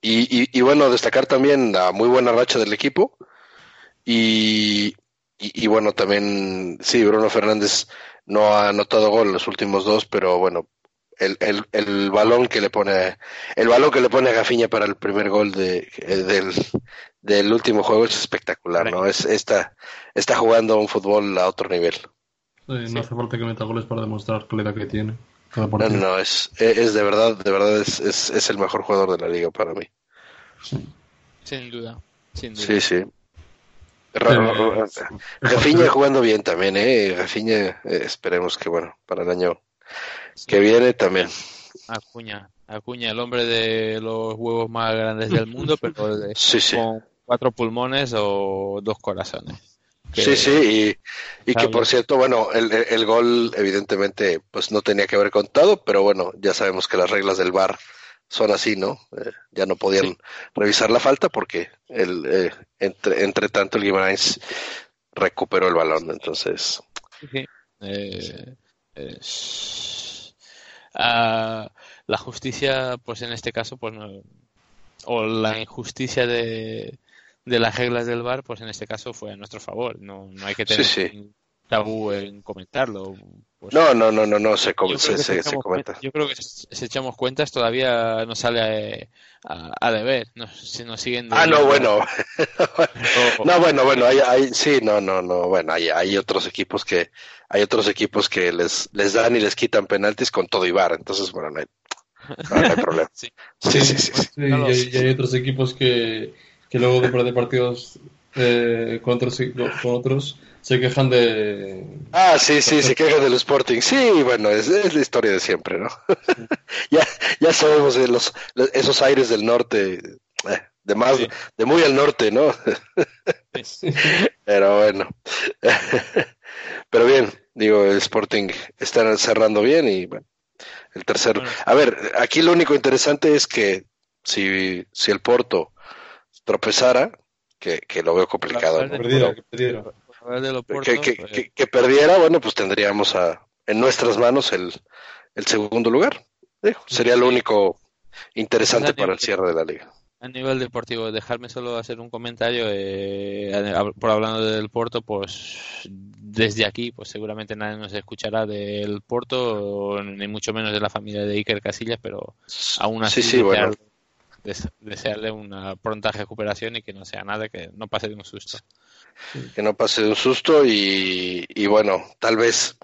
y, y, y bueno, destacar también la muy buena racha del equipo. Y, y, y bueno, también, sí, Bruno Fernández no ha anotado gol los últimos dos, pero bueno, el, el, el balón que le pone, el balón que le pone a Gafiña para el primer gol de, eh, del, del último juego es espectacular, ¿no? Es, está, está jugando un fútbol a otro nivel. No hace falta que meta goles para demostrar calidad que tiene. Cada No, no, es, es de verdad, de verdad es, es, es el mejor jugador de la liga para mí. Sin duda. Sin duda. Sí, sí. Rafinha jugando bien también, ¿eh? Rafinha, eh, esperemos que, bueno, para el año que viene también. Acuña. Acuña, el hombre de los huevos más grandes del mundo, pero de- Sí, sí. con cuatro pulmones o dos corazones. Que- Sí, sí, y, y que por cierto, bueno, el, el- gol evidentemente pues no tenía que haber contado, pero bueno, ya sabemos que las reglas del VAR son así, ¿no? Eh, ya no podían Sí. revisar revisar la falta porque el, eh, entre, entre tanto el Guimarães recuperó el balón, entonces Sí. Eh, es- ah, la justicia, pues en este caso, pues no, o la injusticia de, de las reglas del VAR, pues en este caso fue a nuestro favor. No, no hay que Sí, tener sí. un tabú en comentarlo. Pues, no, no, no, no, no, se, com- se, se- se echamos comenta. yo creo que si echamos cuentas todavía nos sale eh, a, a deber. No, si nos siguen Ah, no, bueno. o- No, bueno, bueno, hay, hay, sí, no, no, no, bueno, hay, hay otros equipos que, hay otros equipos que les, les dan y les quitan penaltis con todo y VAR, entonces, bueno, no hay, no, no hay problema. Sí. Sí, sí, sí, sí. Sí, y, hay, y hay otros equipos que, que luego de perder partidos eh, con, otros, con otros se quejan de... Ah, sí, sí, se quejan del Sporting. Sí, bueno, es, es la historia de siempre, ¿no? ya, ya sabemos de los, esos aires del norte, eh, de más, Sí. de muy al norte, ¿no? Pero bueno. Pero bien, digo, el Sporting está cerrando bien y bueno, el tercero. Bueno. A ver, aquí lo único interesante es que si, si el Porto tropezara, que, que lo veo complicado, ¿no? Que perdiera, que perdiera. Que, que, pues, que- que perdiera, bueno, pues tendríamos a, en nuestras manos el, el segundo lugar. Digo, sería lo único interesante Pues, para el cierre de la liga. A nivel deportivo, dejarme solo hacer un comentario eh, por hablando del Porto, pues desde aquí, pues seguramente nadie nos escuchará del Porto, ni mucho menos de la familia de Iker Casillas, pero aún así sí, sí, bueno. Des- desearle una pronta recuperación y que no sea nada, que no pase de un susto. que no pase un susto y, y bueno, tal vez,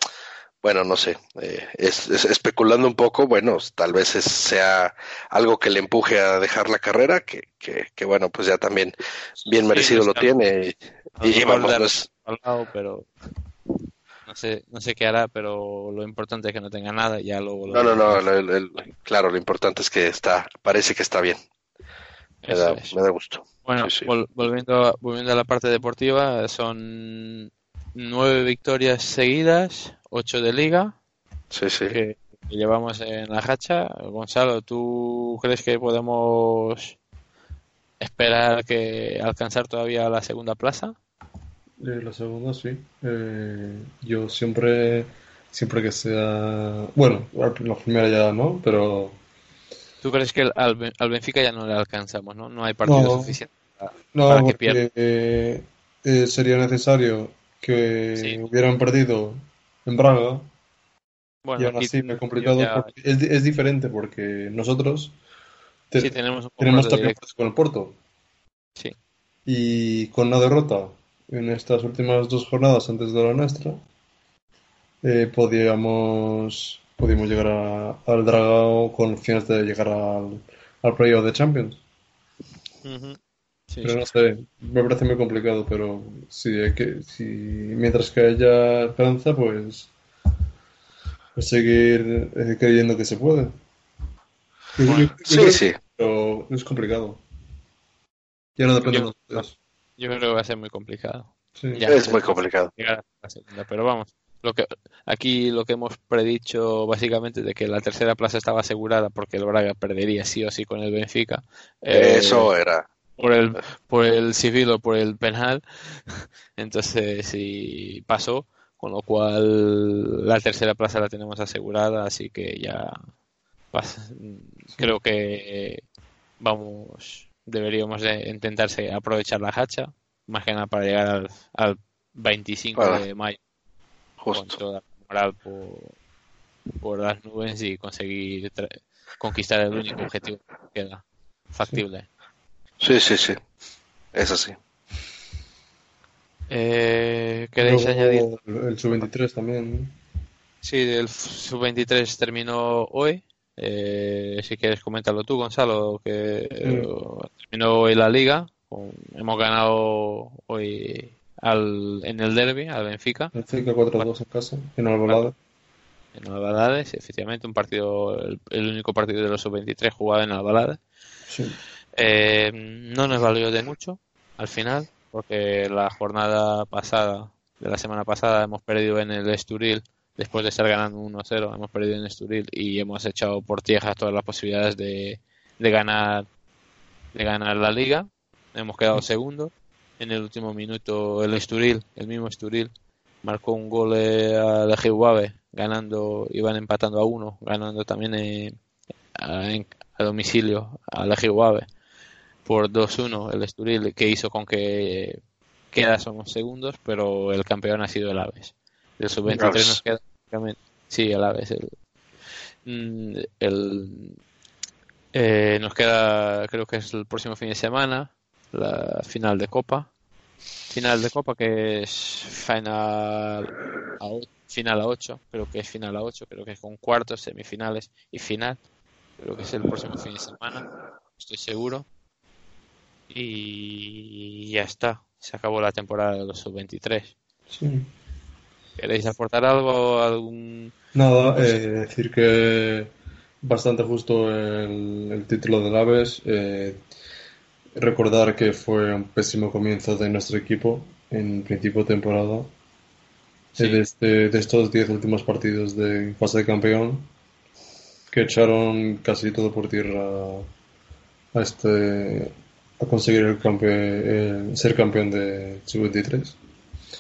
bueno, no sé, eh, es, es- especulando un poco, bueno, tal vez es- sea algo que le empuje a dejar la carrera, que, que, que bueno, pues ya también bien merecido lo tiene y, y vamos, dar no es- al lado, pero no sé, no sé qué hará, pero lo importante es que no tenga nada, y ya luego lo no, no, no, veremos. el- el- claro, lo importante es que está, parece que está bien, me da, es. me da gusto. Bueno, Sí, sí. vol- volviendo, a, volviendo a la parte deportiva, son nueve victorias seguidas, ocho de liga, Sí, sí. que, que llevamos en la hacha. Gonzalo, ¿tú crees que podemos esperar que alcanzar todavía la segunda plaza? Eh, la segunda, sí. Eh, yo siempre, siempre que sea... Bueno, la primera ya no, pero ¿Tú crees que al, al Benfica ya no le alcanzamos, no? No hay partido No. suficiente para, No, para que pierda. eh, eh, sería necesario que Sí. hubieran perdido en Braga Bueno, y aún así me complicado. ya- es, es diferente porque nosotros te- sí tenemos un tenemos también con el Porto Sí. y con una derrota en estas últimas dos jornadas antes de la nuestra eh, podíamos, podíamos llegar a- al Dragao con opciones de llegar al, al playoff de Champions. Sí, Pero sí. no sé, me parece muy complicado, pero si, hay que, si mientras que haya esperanza, pues, pues seguir eh, creyendo que se puede. Yo- yo- yo Sí, creo sí. Pero es complicado. Ya no depende de nosotros. Yo creo que va a ser muy complicado. Sí. Ya. Es muy complicado. llegar a la segunda, pero vamos, lo que aquí lo que hemos predicho básicamente de que la tercera plaza estaba asegurada porque el Braga perdería sí o sí con el Benfica. eh, Eso era. por el por el civil o por el penal. Entonces sí pasó, con lo cual la tercera plaza la tenemos asegurada, así que ya creo que vamos deberíamos de intentarse aprovechar la hacha, más que nada para llegar al, al 25 Claro. de mayo con Justo. toda la moral por, por las nubes y conseguir conquistar el único objetivo que queda factible. Sí, sí, sí. Es así. Eh, ¿Queréis Luego añadir? El, el sub-23 también. Sí, el sub-23 terminó hoy. Eh, si quieres, coméntalo tú, Gonzalo, que eh, terminó hoy la liga. Hemos ganado hoy al, en el derby al Benfica, El 5-4-2 en casa, en Albalade. en Albalades. Efectivamente, un partido, el, el único partido de los sub-23 jugado en Albalades. Sí. Eh, no nos valió de mucho al final, porque la jornada pasada, de la semana pasada, hemos perdido en el Esturil, después de estar ganando 1-0, hemos perdido en Esturil y hemos echado por tierra todas las posibilidades de, de ganar de ganar la liga. Hemos quedado segundo. En el último minuto el Esturil, el mismo Esturil, marcó un gol eh, al Ejiuabe, ganando, iban empatando a uno, ganando también eh, a, en- a domicilio al Ejiuabe por 2-1 el Esturil, que hizo con que quedásemos segundos, pero el campeón ha sido el Aves. Del sub-23 Aves. nos queda sí, el Aves. El, mm, el- eh, nos queda, creo que es el próximo fin de semana, la final de Copa. Final de Copa que es final a, final a 8, creo que es final a 8, creo que es con cuartos, semifinales y final. Creo que es el próximo fin de semana, estoy seguro. Y ya está, se acabó la temporada de los sub-23. Sí. ¿Queréis aportar algo? ¿Algún... Nada, eh, decir que bastante justo el, el título del Aves. eh, recordar que fue un pésimo comienzo de nuestro equipo en principio de temporada. Sí. Desde de estos 10 últimos partidos de fase de campeón, que echaron casi todo por tierra a, este, a conseguir el campe- eh, ser campeón de sub-23.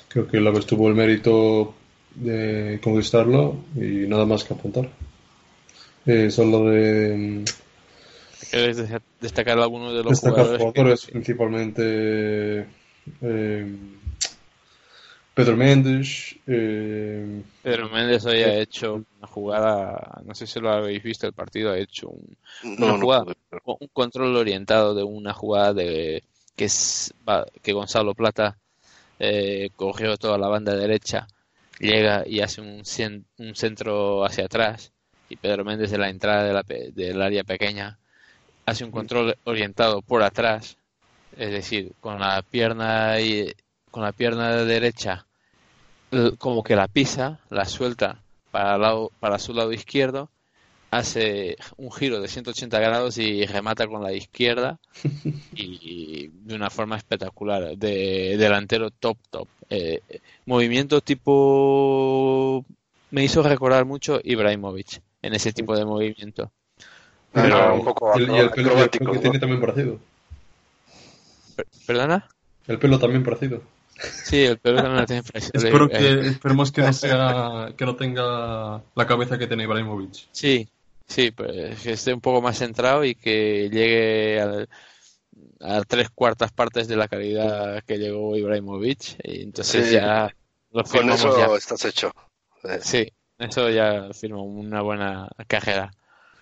Creo que el Aves tuvo el mérito de conquistarlo y nada más que apuntar. Eh, solo de ¿Queréis de- destacar alguno de los destacar jugadores? que- jugadores, principalmente eh, Pedro Méndez, eh, Pedro Méndez hoy ha hecho una jugada, no sé si lo habéis visto el partido, ha hecho un, No, Una jugada. un control orientado de una jugada de que es va- que Gonzalo Plata eh, cogió toda la banda derecha, llega y hace un, cien- un centro hacia atrás y Pedro Méndez de la entrada de la del área pequeña hace un control orientado por atrás, es decir, con la pierna y con la pierna derecha como que la pisa, la suelta para, lado, para su lado izquierdo, hace un giro de 180 grados y remata con la izquierda y de una forma espectacular, de delantero top top. Eh, movimiento tipo me hizo recordar mucho Ibrahimovic en ese tipo de movimiento. Ah, Pero- un poco y el, y el pelo, el que tiene también parecido. Per- ¿Perdona? El pelo también parecido. Sí, el pelo también lo tiene parecido. Espero Eh, que, esperemos que no sea, que no tenga la cabeza que tiene Ibrahimovic. Sí, Sí, pues que esté un poco más centrado y que llegue al- a tres cuartas partes de la calidad que llegó Ibrahimovic. Y entonces Sí. ya lo Con eso ya. estás hecho. Sí, eso ya firmó una buena cajera.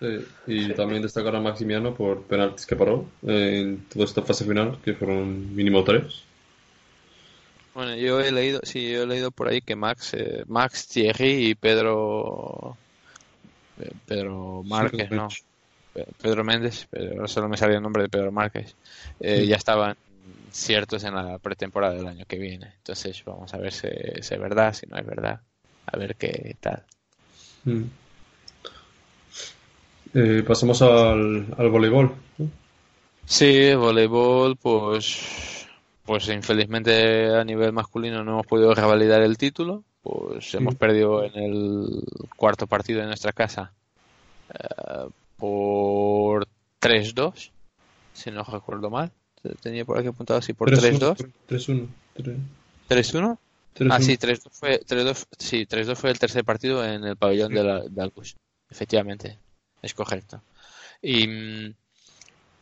Sí, y también destacar a Maximiano por penaltis que paró en toda esta fase final, que fueron mínimo tres. Bueno, yo he leído, sí, yo he leído por ahí que Max, eh, Max, Thierry y Pedro, Pedro Márquez, ¿no? Pe- Pedro Méndez, pero ahora solo me salía el nombre de Pedro Márquez, eh, Sí. ya estaban ciertos en la pretemporada del año que viene. Entonces vamos a ver si, si es verdad, si no es verdad, a ver qué tal. Mm. Eh, pasamos al, al voleibol. ¿no? Sí, voleibol, pues, pues infelizmente a nivel masculino no hemos podido revalidar el título, pues hemos perdido en el cuarto partido de nuestra casa eh, por 3-2, si no recuerdo mal. Tenía por aquí apuntado así por 3-2. 3-1. 3-1. 3-1. 3-1. Ah, sí, 3-2 fue, 3-2 sí, 3-2 fue el tercer partido en el pabellón de, la, de. Efectivamente, es correcto. Y, mm,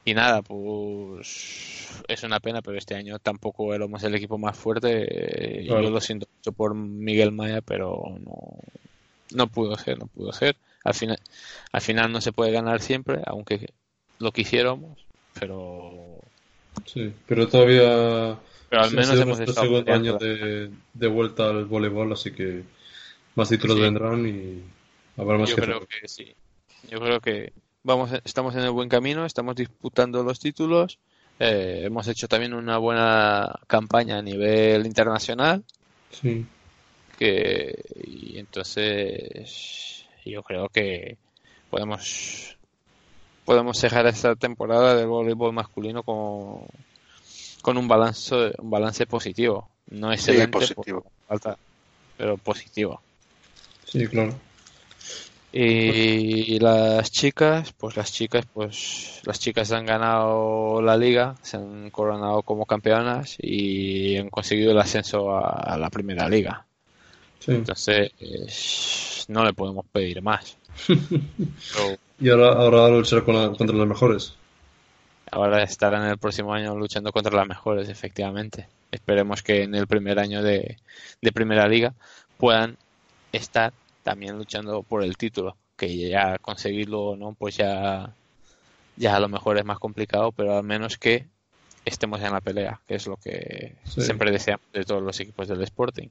y nada, pues es una pena, pero este año tampoco éramos el equipo más fuerte. eh. Yo lo siento mucho por Miguel Maya, pero no, no pudo ser, no pudo ser. Al final, al final no se puede ganar siempre, aunque lo quisiéramos, pero, Sí, pero todavía pero al menos hemos estado segundo año peleando. de, de vuelta al voleibol, así que más títulos Sí. vendrán y habrá más Yo que creo que sí. Yo creo que vamos, estamos en el buen camino, estamos disputando los títulos. eh, hemos hecho también una buena campaña a nivel internacional. Sí, Que, y entonces yo creo que podemos podemos cerrar esta temporada del voleibol masculino con, con un balance un balance positivo. No excelente, positivo. porque falta, pero positivo. sí, claro. Y las chicas, pues las chicas, pues las chicas han ganado la liga, se han coronado como campeonas y han conseguido el ascenso a, a la primera liga. Sí. Entonces, eh, no le podemos pedir más. Pero Y ahora, ahora luchar con la- contra los mejores. ahora estarán el próximo año luchando contra las mejores, efectivamente. Esperemos que en el primer año de, de primera liga puedan estar también luchando por el título, que ya conseguirlo o no, pues ya, ya a lo mejor es más complicado, pero al menos que estemos en la pelea, que es lo que Sí. siempre deseamos de todos los equipos del Sporting.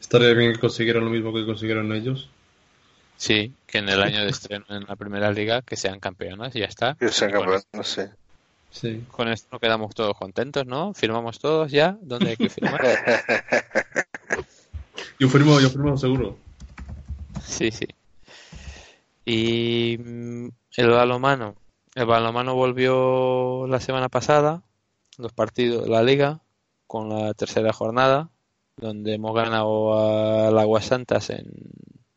Estaría bien que consiguieran lo mismo que consiguieron ellos. Sí, que en el año de estreno en la primera liga que sean campeonas y ya está. que sean no sé. Sí. con esto nos quedamos todos contentos, ¿no? Firmamos todos ya, ¿dónde hay que firmar? Yo firmo, yo firmo seguro. Sí, sí. Y mm, el balomano. El balomano volvió la semana pasada, los partidos de la liga, con la tercera jornada, donde hemos ganado al Aguasantas en,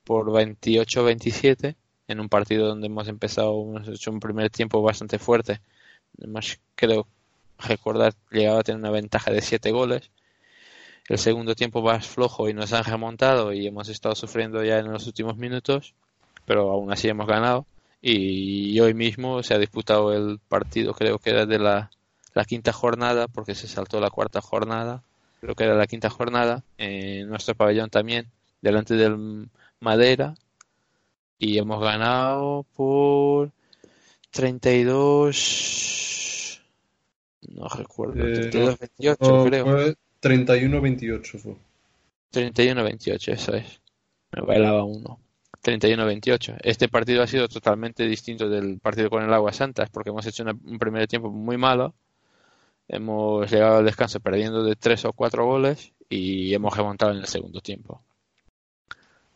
por 28-27, en un partido donde hemos empezado, hemos hecho un primer tiempo bastante fuerte. Además, creo recordar, llegaba a tener una ventaja de 7 goles. El segundo tiempo más flojo y nos han remontado y hemos estado sufriendo ya en los últimos minutos, pero aún así hemos ganado. Y hoy mismo se ha disputado el partido, creo que era de la, la quinta jornada, porque se saltó la cuarta jornada, creo que era la quinta jornada, en nuestro pabellón también, delante del Madera, y hemos ganado por 32, no recuerdo, Eh, 32, 28 No, creo. fue 31-28 fue. 31-28, eso es. Me bailaba uno. 31-28. Este partido ha sido totalmente distinto del partido con el Agua Santas porque hemos hecho un primer tiempo muy malo. Hemos llegado al descanso perdiendo de tres o cuatro goles y hemos remontado en el segundo tiempo.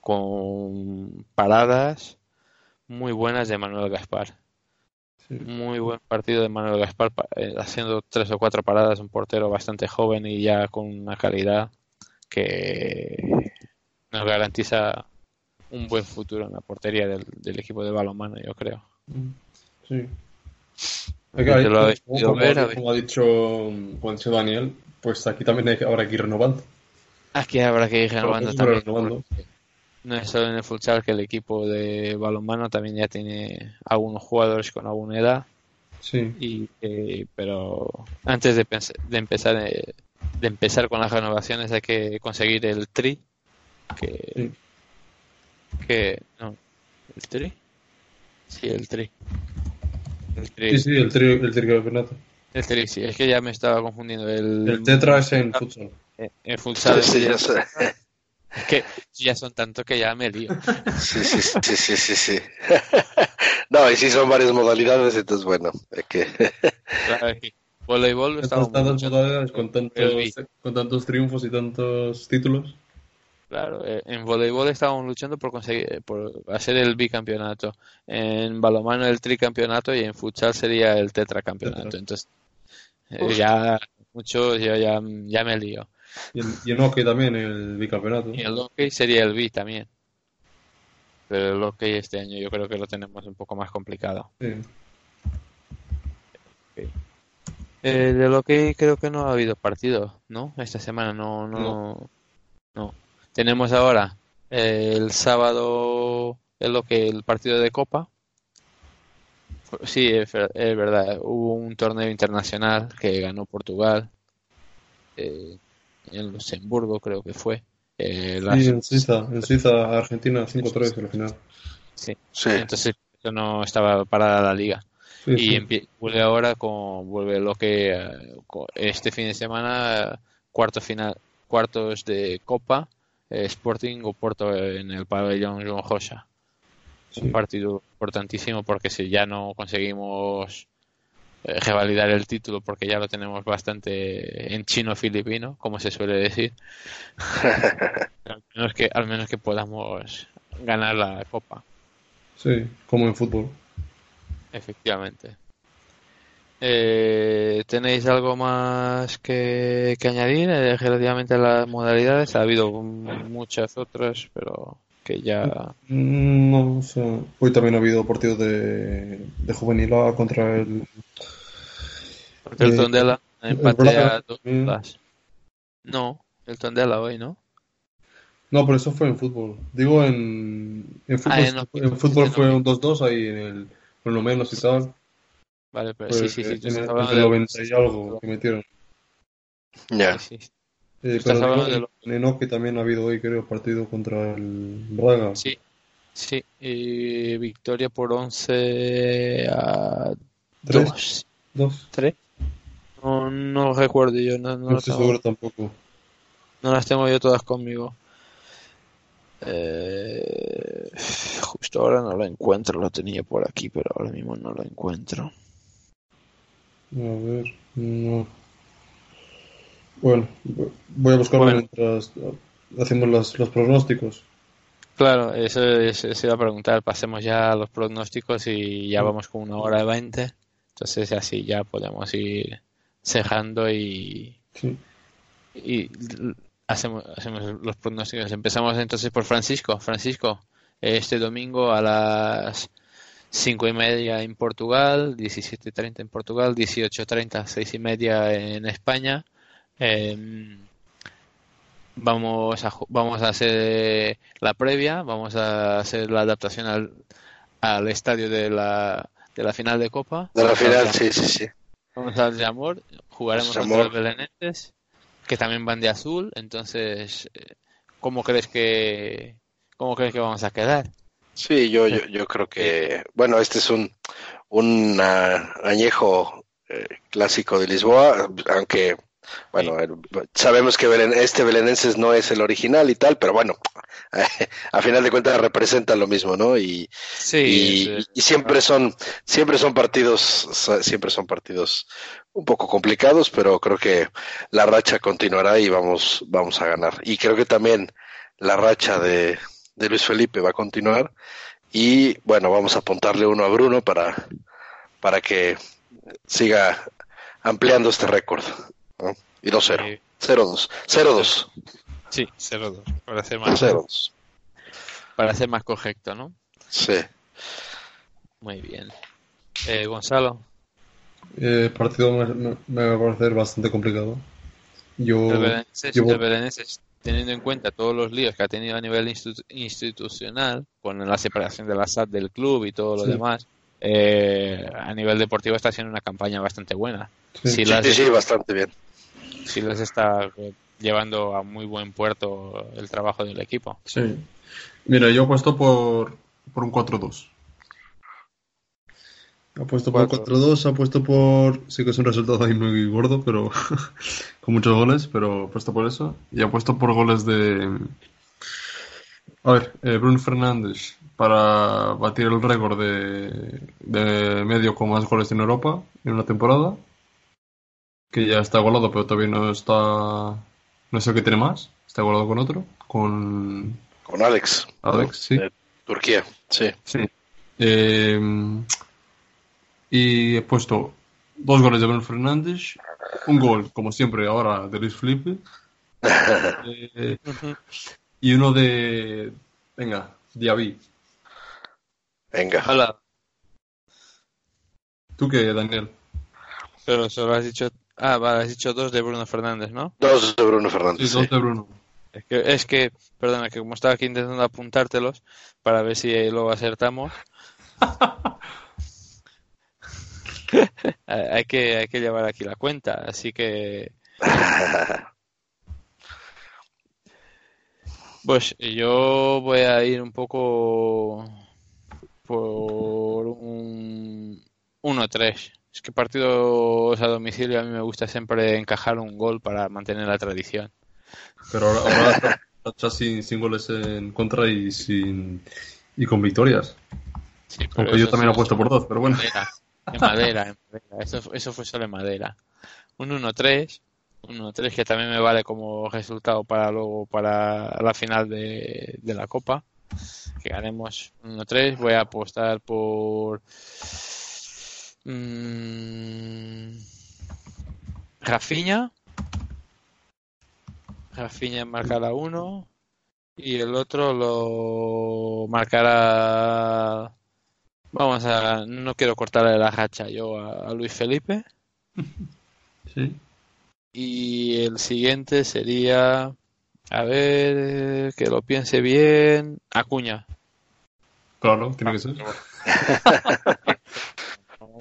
Con paradas muy buenas de Manuel Gaspar. Sí. Muy buen partido de Manuel Gaspar, pa- eh, haciendo tres o cuatro paradas, un portero bastante joven y ya con una calidad que nos garantiza un buen futuro en la portería del, del equipo de balonmano, yo creo. Sí. Te lo como, ver, ha dicho, como ha dicho Daniel, pues aquí también hay, que- habrá que ir renovando. Aquí habrá que ir renovando también. renovando. porque no es solo en el futsal que el equipo de balonmano también ya tiene algunos jugadores con alguna edad Sí, y eh, pero antes de, de empezar eh, de empezar con las renovaciones hay que conseguir el tri que Sí. que no el tri sí el tri el tri, sí, sí, el tri, el tricampeonato. el tri, sí es que ya me estaba confundiendo el El tetra es en futsal. eh, el futsal Sí, ya sé. es que ya son tanto que ya me lío Sí, sí, sí, sí, sí, sí. No, y sí son varias modalidades, entonces bueno, hay que... Claro, es que voleibol Estas tantas modalidades con tantos, con tantos triunfos y tantos títulos. Claro, eh, en voleibol estábamos luchando por conseguir, por hacer el bicampeonato, en balonmano el tricampeonato y en futsal sería el tetracampeonato. Tetra. Entonces, eh, ya mucho, yo ya, ya me lío. Y en, y hockey también el bicampeonato. Y el hockey sería el bi también. Pero el hockey este año yo creo que lo tenemos un poco más complicado. Sí. Eh, del hockey creo que no ha habido partido, ¿no? Esta semana no, no, no. Tenemos ahora eh, el sábado el hockey, el partido de Copa. Sí, es, es verdad. Hubo un torneo internacional que ganó Portugal eh, en Luxemburgo, creo que fue. Eh, Sí, en Suiza, en Suiza, Argentina 5-3 al final. sí. Sí, Entonces eso no estaba parada la liga. Sí, Y sí. vuelve ahora con vuelve lo que eh, este fin de semana cuarto final cuartos de Copa eh, Sporting o Porto en el pabellón Joan Rosa Sí. un partido importantísimo porque si ya no conseguimos revalidar el título porque ya lo tenemos bastante en chino filipino como se suele decir al menos que al menos que podamos ganar la Copa Sí, como en fútbol. Efectivamente. Eh, ¿tenéis algo más que, que añadir eh, relativamente a las modalidades? Ha habido muchas otras, pero que ya... Mm, No, o sea, hoy también ha habido partido de, de Juvenil A contra el. El Eh, Tondela el empate a dos bolas. No, el Tondela hoy, ¿no? No, pero eso fue en fútbol. Digo, en, en fútbol, Ah, en en fútbol fue un 2-2 ahí en el, con lo menos y tal. Vale, pero Fue sí, sí, sí. en el, el de- 90 y algo que metieron. ya. Sí, sí, Eh, pero de lo- en, hockey también ha habido hoy, creo, partido contra el Braga. sí. Sí, y victoria por 11 a ¿Tres? 2. ¿Dos? ¿Tres? No, no recuerdo yo, no, no No estoy tengo. seguro tampoco. No las tengo yo todas conmigo. Eh, justo ahora no lo encuentro, lo tenía por aquí, pero ahora mismo no lo encuentro. A ver, no. Bueno, voy a buscarlo Bueno. mientras hacemos los, los pronósticos. Claro, eso, eso se iba a preguntar. Pasemos ya a los pronósticos y ya vamos con una hora de 20. Entonces así ya podemos ir cerrando y, Sí. y hacemos, hacemos los pronósticos. Empezamos entonces por Francisco. Francisco, este domingo a las cinco y media en Portugal, 17.30 en Portugal, 18.30, seis y media en España. Em, vamos a, vamos a hacer la previa, vamos a hacer la adaptación al, al estadio de la, de la final de Copa. De la final, sí, sí, sí. Vamos al Jamor, jugaremos contra los belenenses, que también van de azul, entonces, eh, ¿cómo crees que, cómo crees que vamos a quedar? Sí, yo, yo, yo creo que, bueno, este es un, un ah, añejo eh, clásico de Lisboa, aunque, bueno, sabemos que Belen- este belenenses no es el original y tal, pero bueno, a final de cuentas representa lo mismo, ¿no? Y, Sí, y, eh, y siempre son, siempre son partidos, siempre son partidos un poco complicados, pero creo que la racha continuará y vamos, vamos a ganar. Y creo que también la racha de, de Luis Felipe va a continuar. Y bueno, vamos a apuntarle uno a Bruno para, para que siga ampliando este récord. ¿No? Y no cero. eh, 0-2. 0-2. sí, 0-2, para ser más, 0-2. para ser más correcto, ¿no? Sí. Muy bien. Eh, Gonzalo, Eh, el partido me, me- me va a parecer bastante complicado. Yo, el belenenses, yo- el belenenses teniendo en cuenta todos los líos que ha tenido a nivel institu- institucional, con la separación de la SAT del club y todo lo Sí. demás, eh, a nivel deportivo está siendo una campaña bastante buena. Sí. Si Sí, las, sí, sí, bastante bien. Si les está eh, llevando a muy buen puerto el trabajo del equipo. Sí. Mira, yo apuesto por, por un 4-2. Apuesto por Cuatro. 4-2, apuesto por. Sí que es un resultado ahí muy gordo, pero. con muchos goles, pero apuesto por eso. Y apuesto por goles de. A ver, eh, Bruno Fernández para batir el récord de, de medio con más goles en Europa en una temporada. Que ya está golado, pero todavía no está. No sé qué tiene más. Está golado con otro. Con Con Alex. Alex, sí. De Turquía, sí. Sí. Eh, y he puesto dos goles de Bruno Fernández, un gol, como siempre, ahora de Luis Felipe, eh, y uno de. Venga, Diaby. Venga. Hola, ¿Tú qué, Daniel? pero solo has dicho, ah, vale, has dicho dos de Bruno Fernández, ¿no? Dos de Bruno Sí, Fernández. dos sí. de Bruno. Es que, es que, perdona, que como estaba aquí intentando apuntártelos para ver si luego acertamos. hay hay que, hay que llevar aquí la cuenta, así que, pues yo voy a ir un poco por un 1-3. Es que partidos a domicilio a mí me gusta siempre encajar un gol para mantener la tradición. Pero ahora, ahora está, sin, sin goles en contra y sin y con victorias. Sí, Aunque yo también apuesto por dos, pero bueno. madera, en madera, en madera. Eso, eso fue solo en madera. Un 1-3, un 1-3 que también me vale como resultado para luego para la final de, de la Copa. Que ganemos un 1-3. Voy a apostar por mm, Rafinha. Rafinha marcará uno y el otro lo marcará Vamos a, no quiero cortarle la hacha yo a, a Luis Felipe. Sí. Y el siguiente sería, a ver, que lo piense bien, Acuña. Claro, tiene que ser.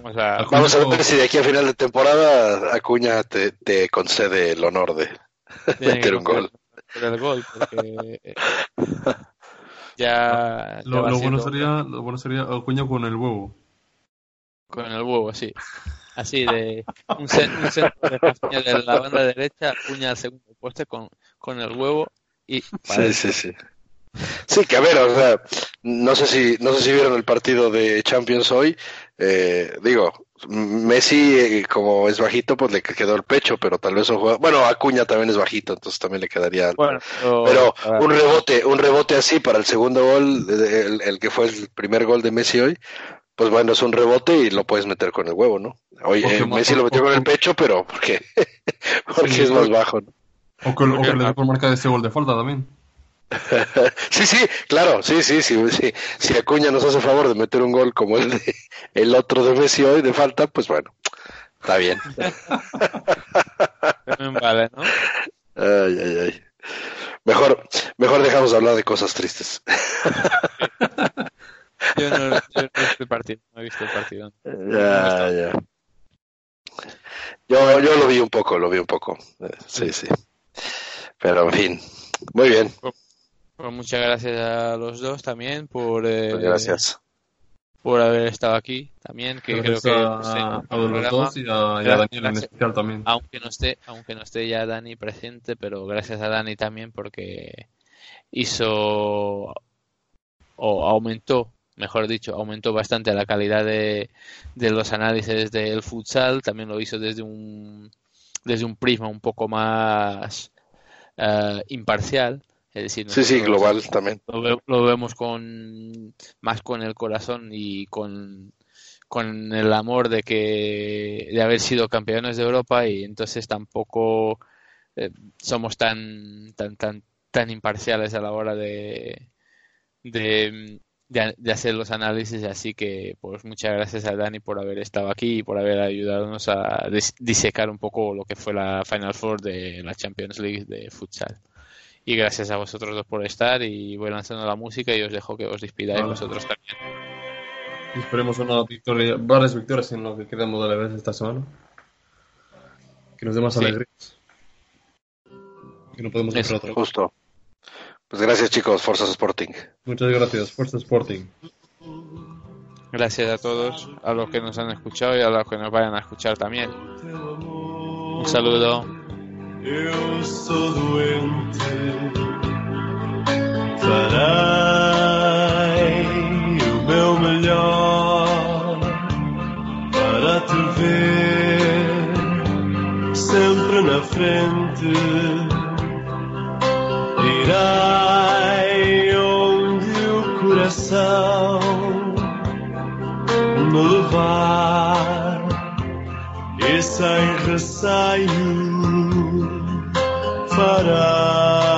Vamos a, Acuña. Vamos a ver si de aquí a final de temporada Acuña te, te concede el honor de meter un gol. hacer el gol, porque ya, ya Lo, bueno sería, lo bueno sería Acuña con el huevo. con el huevo, así. Así de un, cen- un centro de la banda derecha, Acuña al segundo poste con, con el huevo y Sí, sí, sí. Sí, que a ver, o sea, no sé si, no sé si vieron el partido de Champions hoy. Eh, digo, Messi, eh, como es bajito, pues le quedó el pecho, pero tal vez un jugador. Bueno, Acuña también es bajito, entonces también le quedaría. alto. Bueno, pero, un rebote, un rebote así para el segundo gol, el, el que fue el primer gol de Messi hoy, pues bueno, es un rebote y lo puedes meter con el huevo, ¿no? Hoy eh, Messi lo metió con el pecho, pero porque, porque Sí, es más bajo, ¿no? O que, o que le por marcar ese gol de falta también. Sí, sí, claro, sí, sí, sí, sí. Si Acuña nos hace favor de meter un gol como el de el otro de Messi hoy de falta, pues bueno, está bien. vale, ¿no? Ay, ay, ay. Mejor, mejor dejamos de hablar de cosas tristes. Yo no, yo no he visto el partido, no he visto el partido. Ya, ya. Yo, yo lo vi un poco, lo vi un poco. Eh, Sí, sí. Pero en fin, muy bien. Pues muchas gracias a los dos también por, eh, gracias. por haber estado aquí también, que Gracias creo que a, pues, los dos y a, y a Gracias, Daniel en especial también. aunque no esté, aunque no esté ya Dani presente, pero gracias a Dani también porque hizo o aumentó, mejor dicho, aumentó bastante la calidad de, de los análisis del futsal, también lo hizo desde un desde un prisma un poco más eh, imparcial, es decir, Sí, sí, global también. lo, ve- lo vemos con más con el corazón y con, con el amor de que de haber sido campeones de Europa y entonces tampoco eh, somos tan tan tan tan imparciales a la hora de de, de, de hacer los análisis así que pues muchas gracias a Dani por haber estado aquí y por haber ayudado a dis- disecar un poco lo que fue la Final Four de la Champions League de futsal Y gracias a vosotros dos por estar y voy lanzando la música y os dejo que os despidáis Vale. vosotros también. Y esperemos una victoria, varias victorias en lo que quedamos de la vez esta semana. Que nos dé más Sí. alegrías. Que no podemos hacer otra. Justo. Pues gracias chicos, Forza Sporting. Muchas gracias, Fuerza Sporting. Gracias a todos, a los que nos han escuchado y a los que nos vayan a escuchar también. Un saludo. Eu sou doente. Farei o meu melhor para te ver sempre na frente. Irei onde o coração me levar e sem receio but I.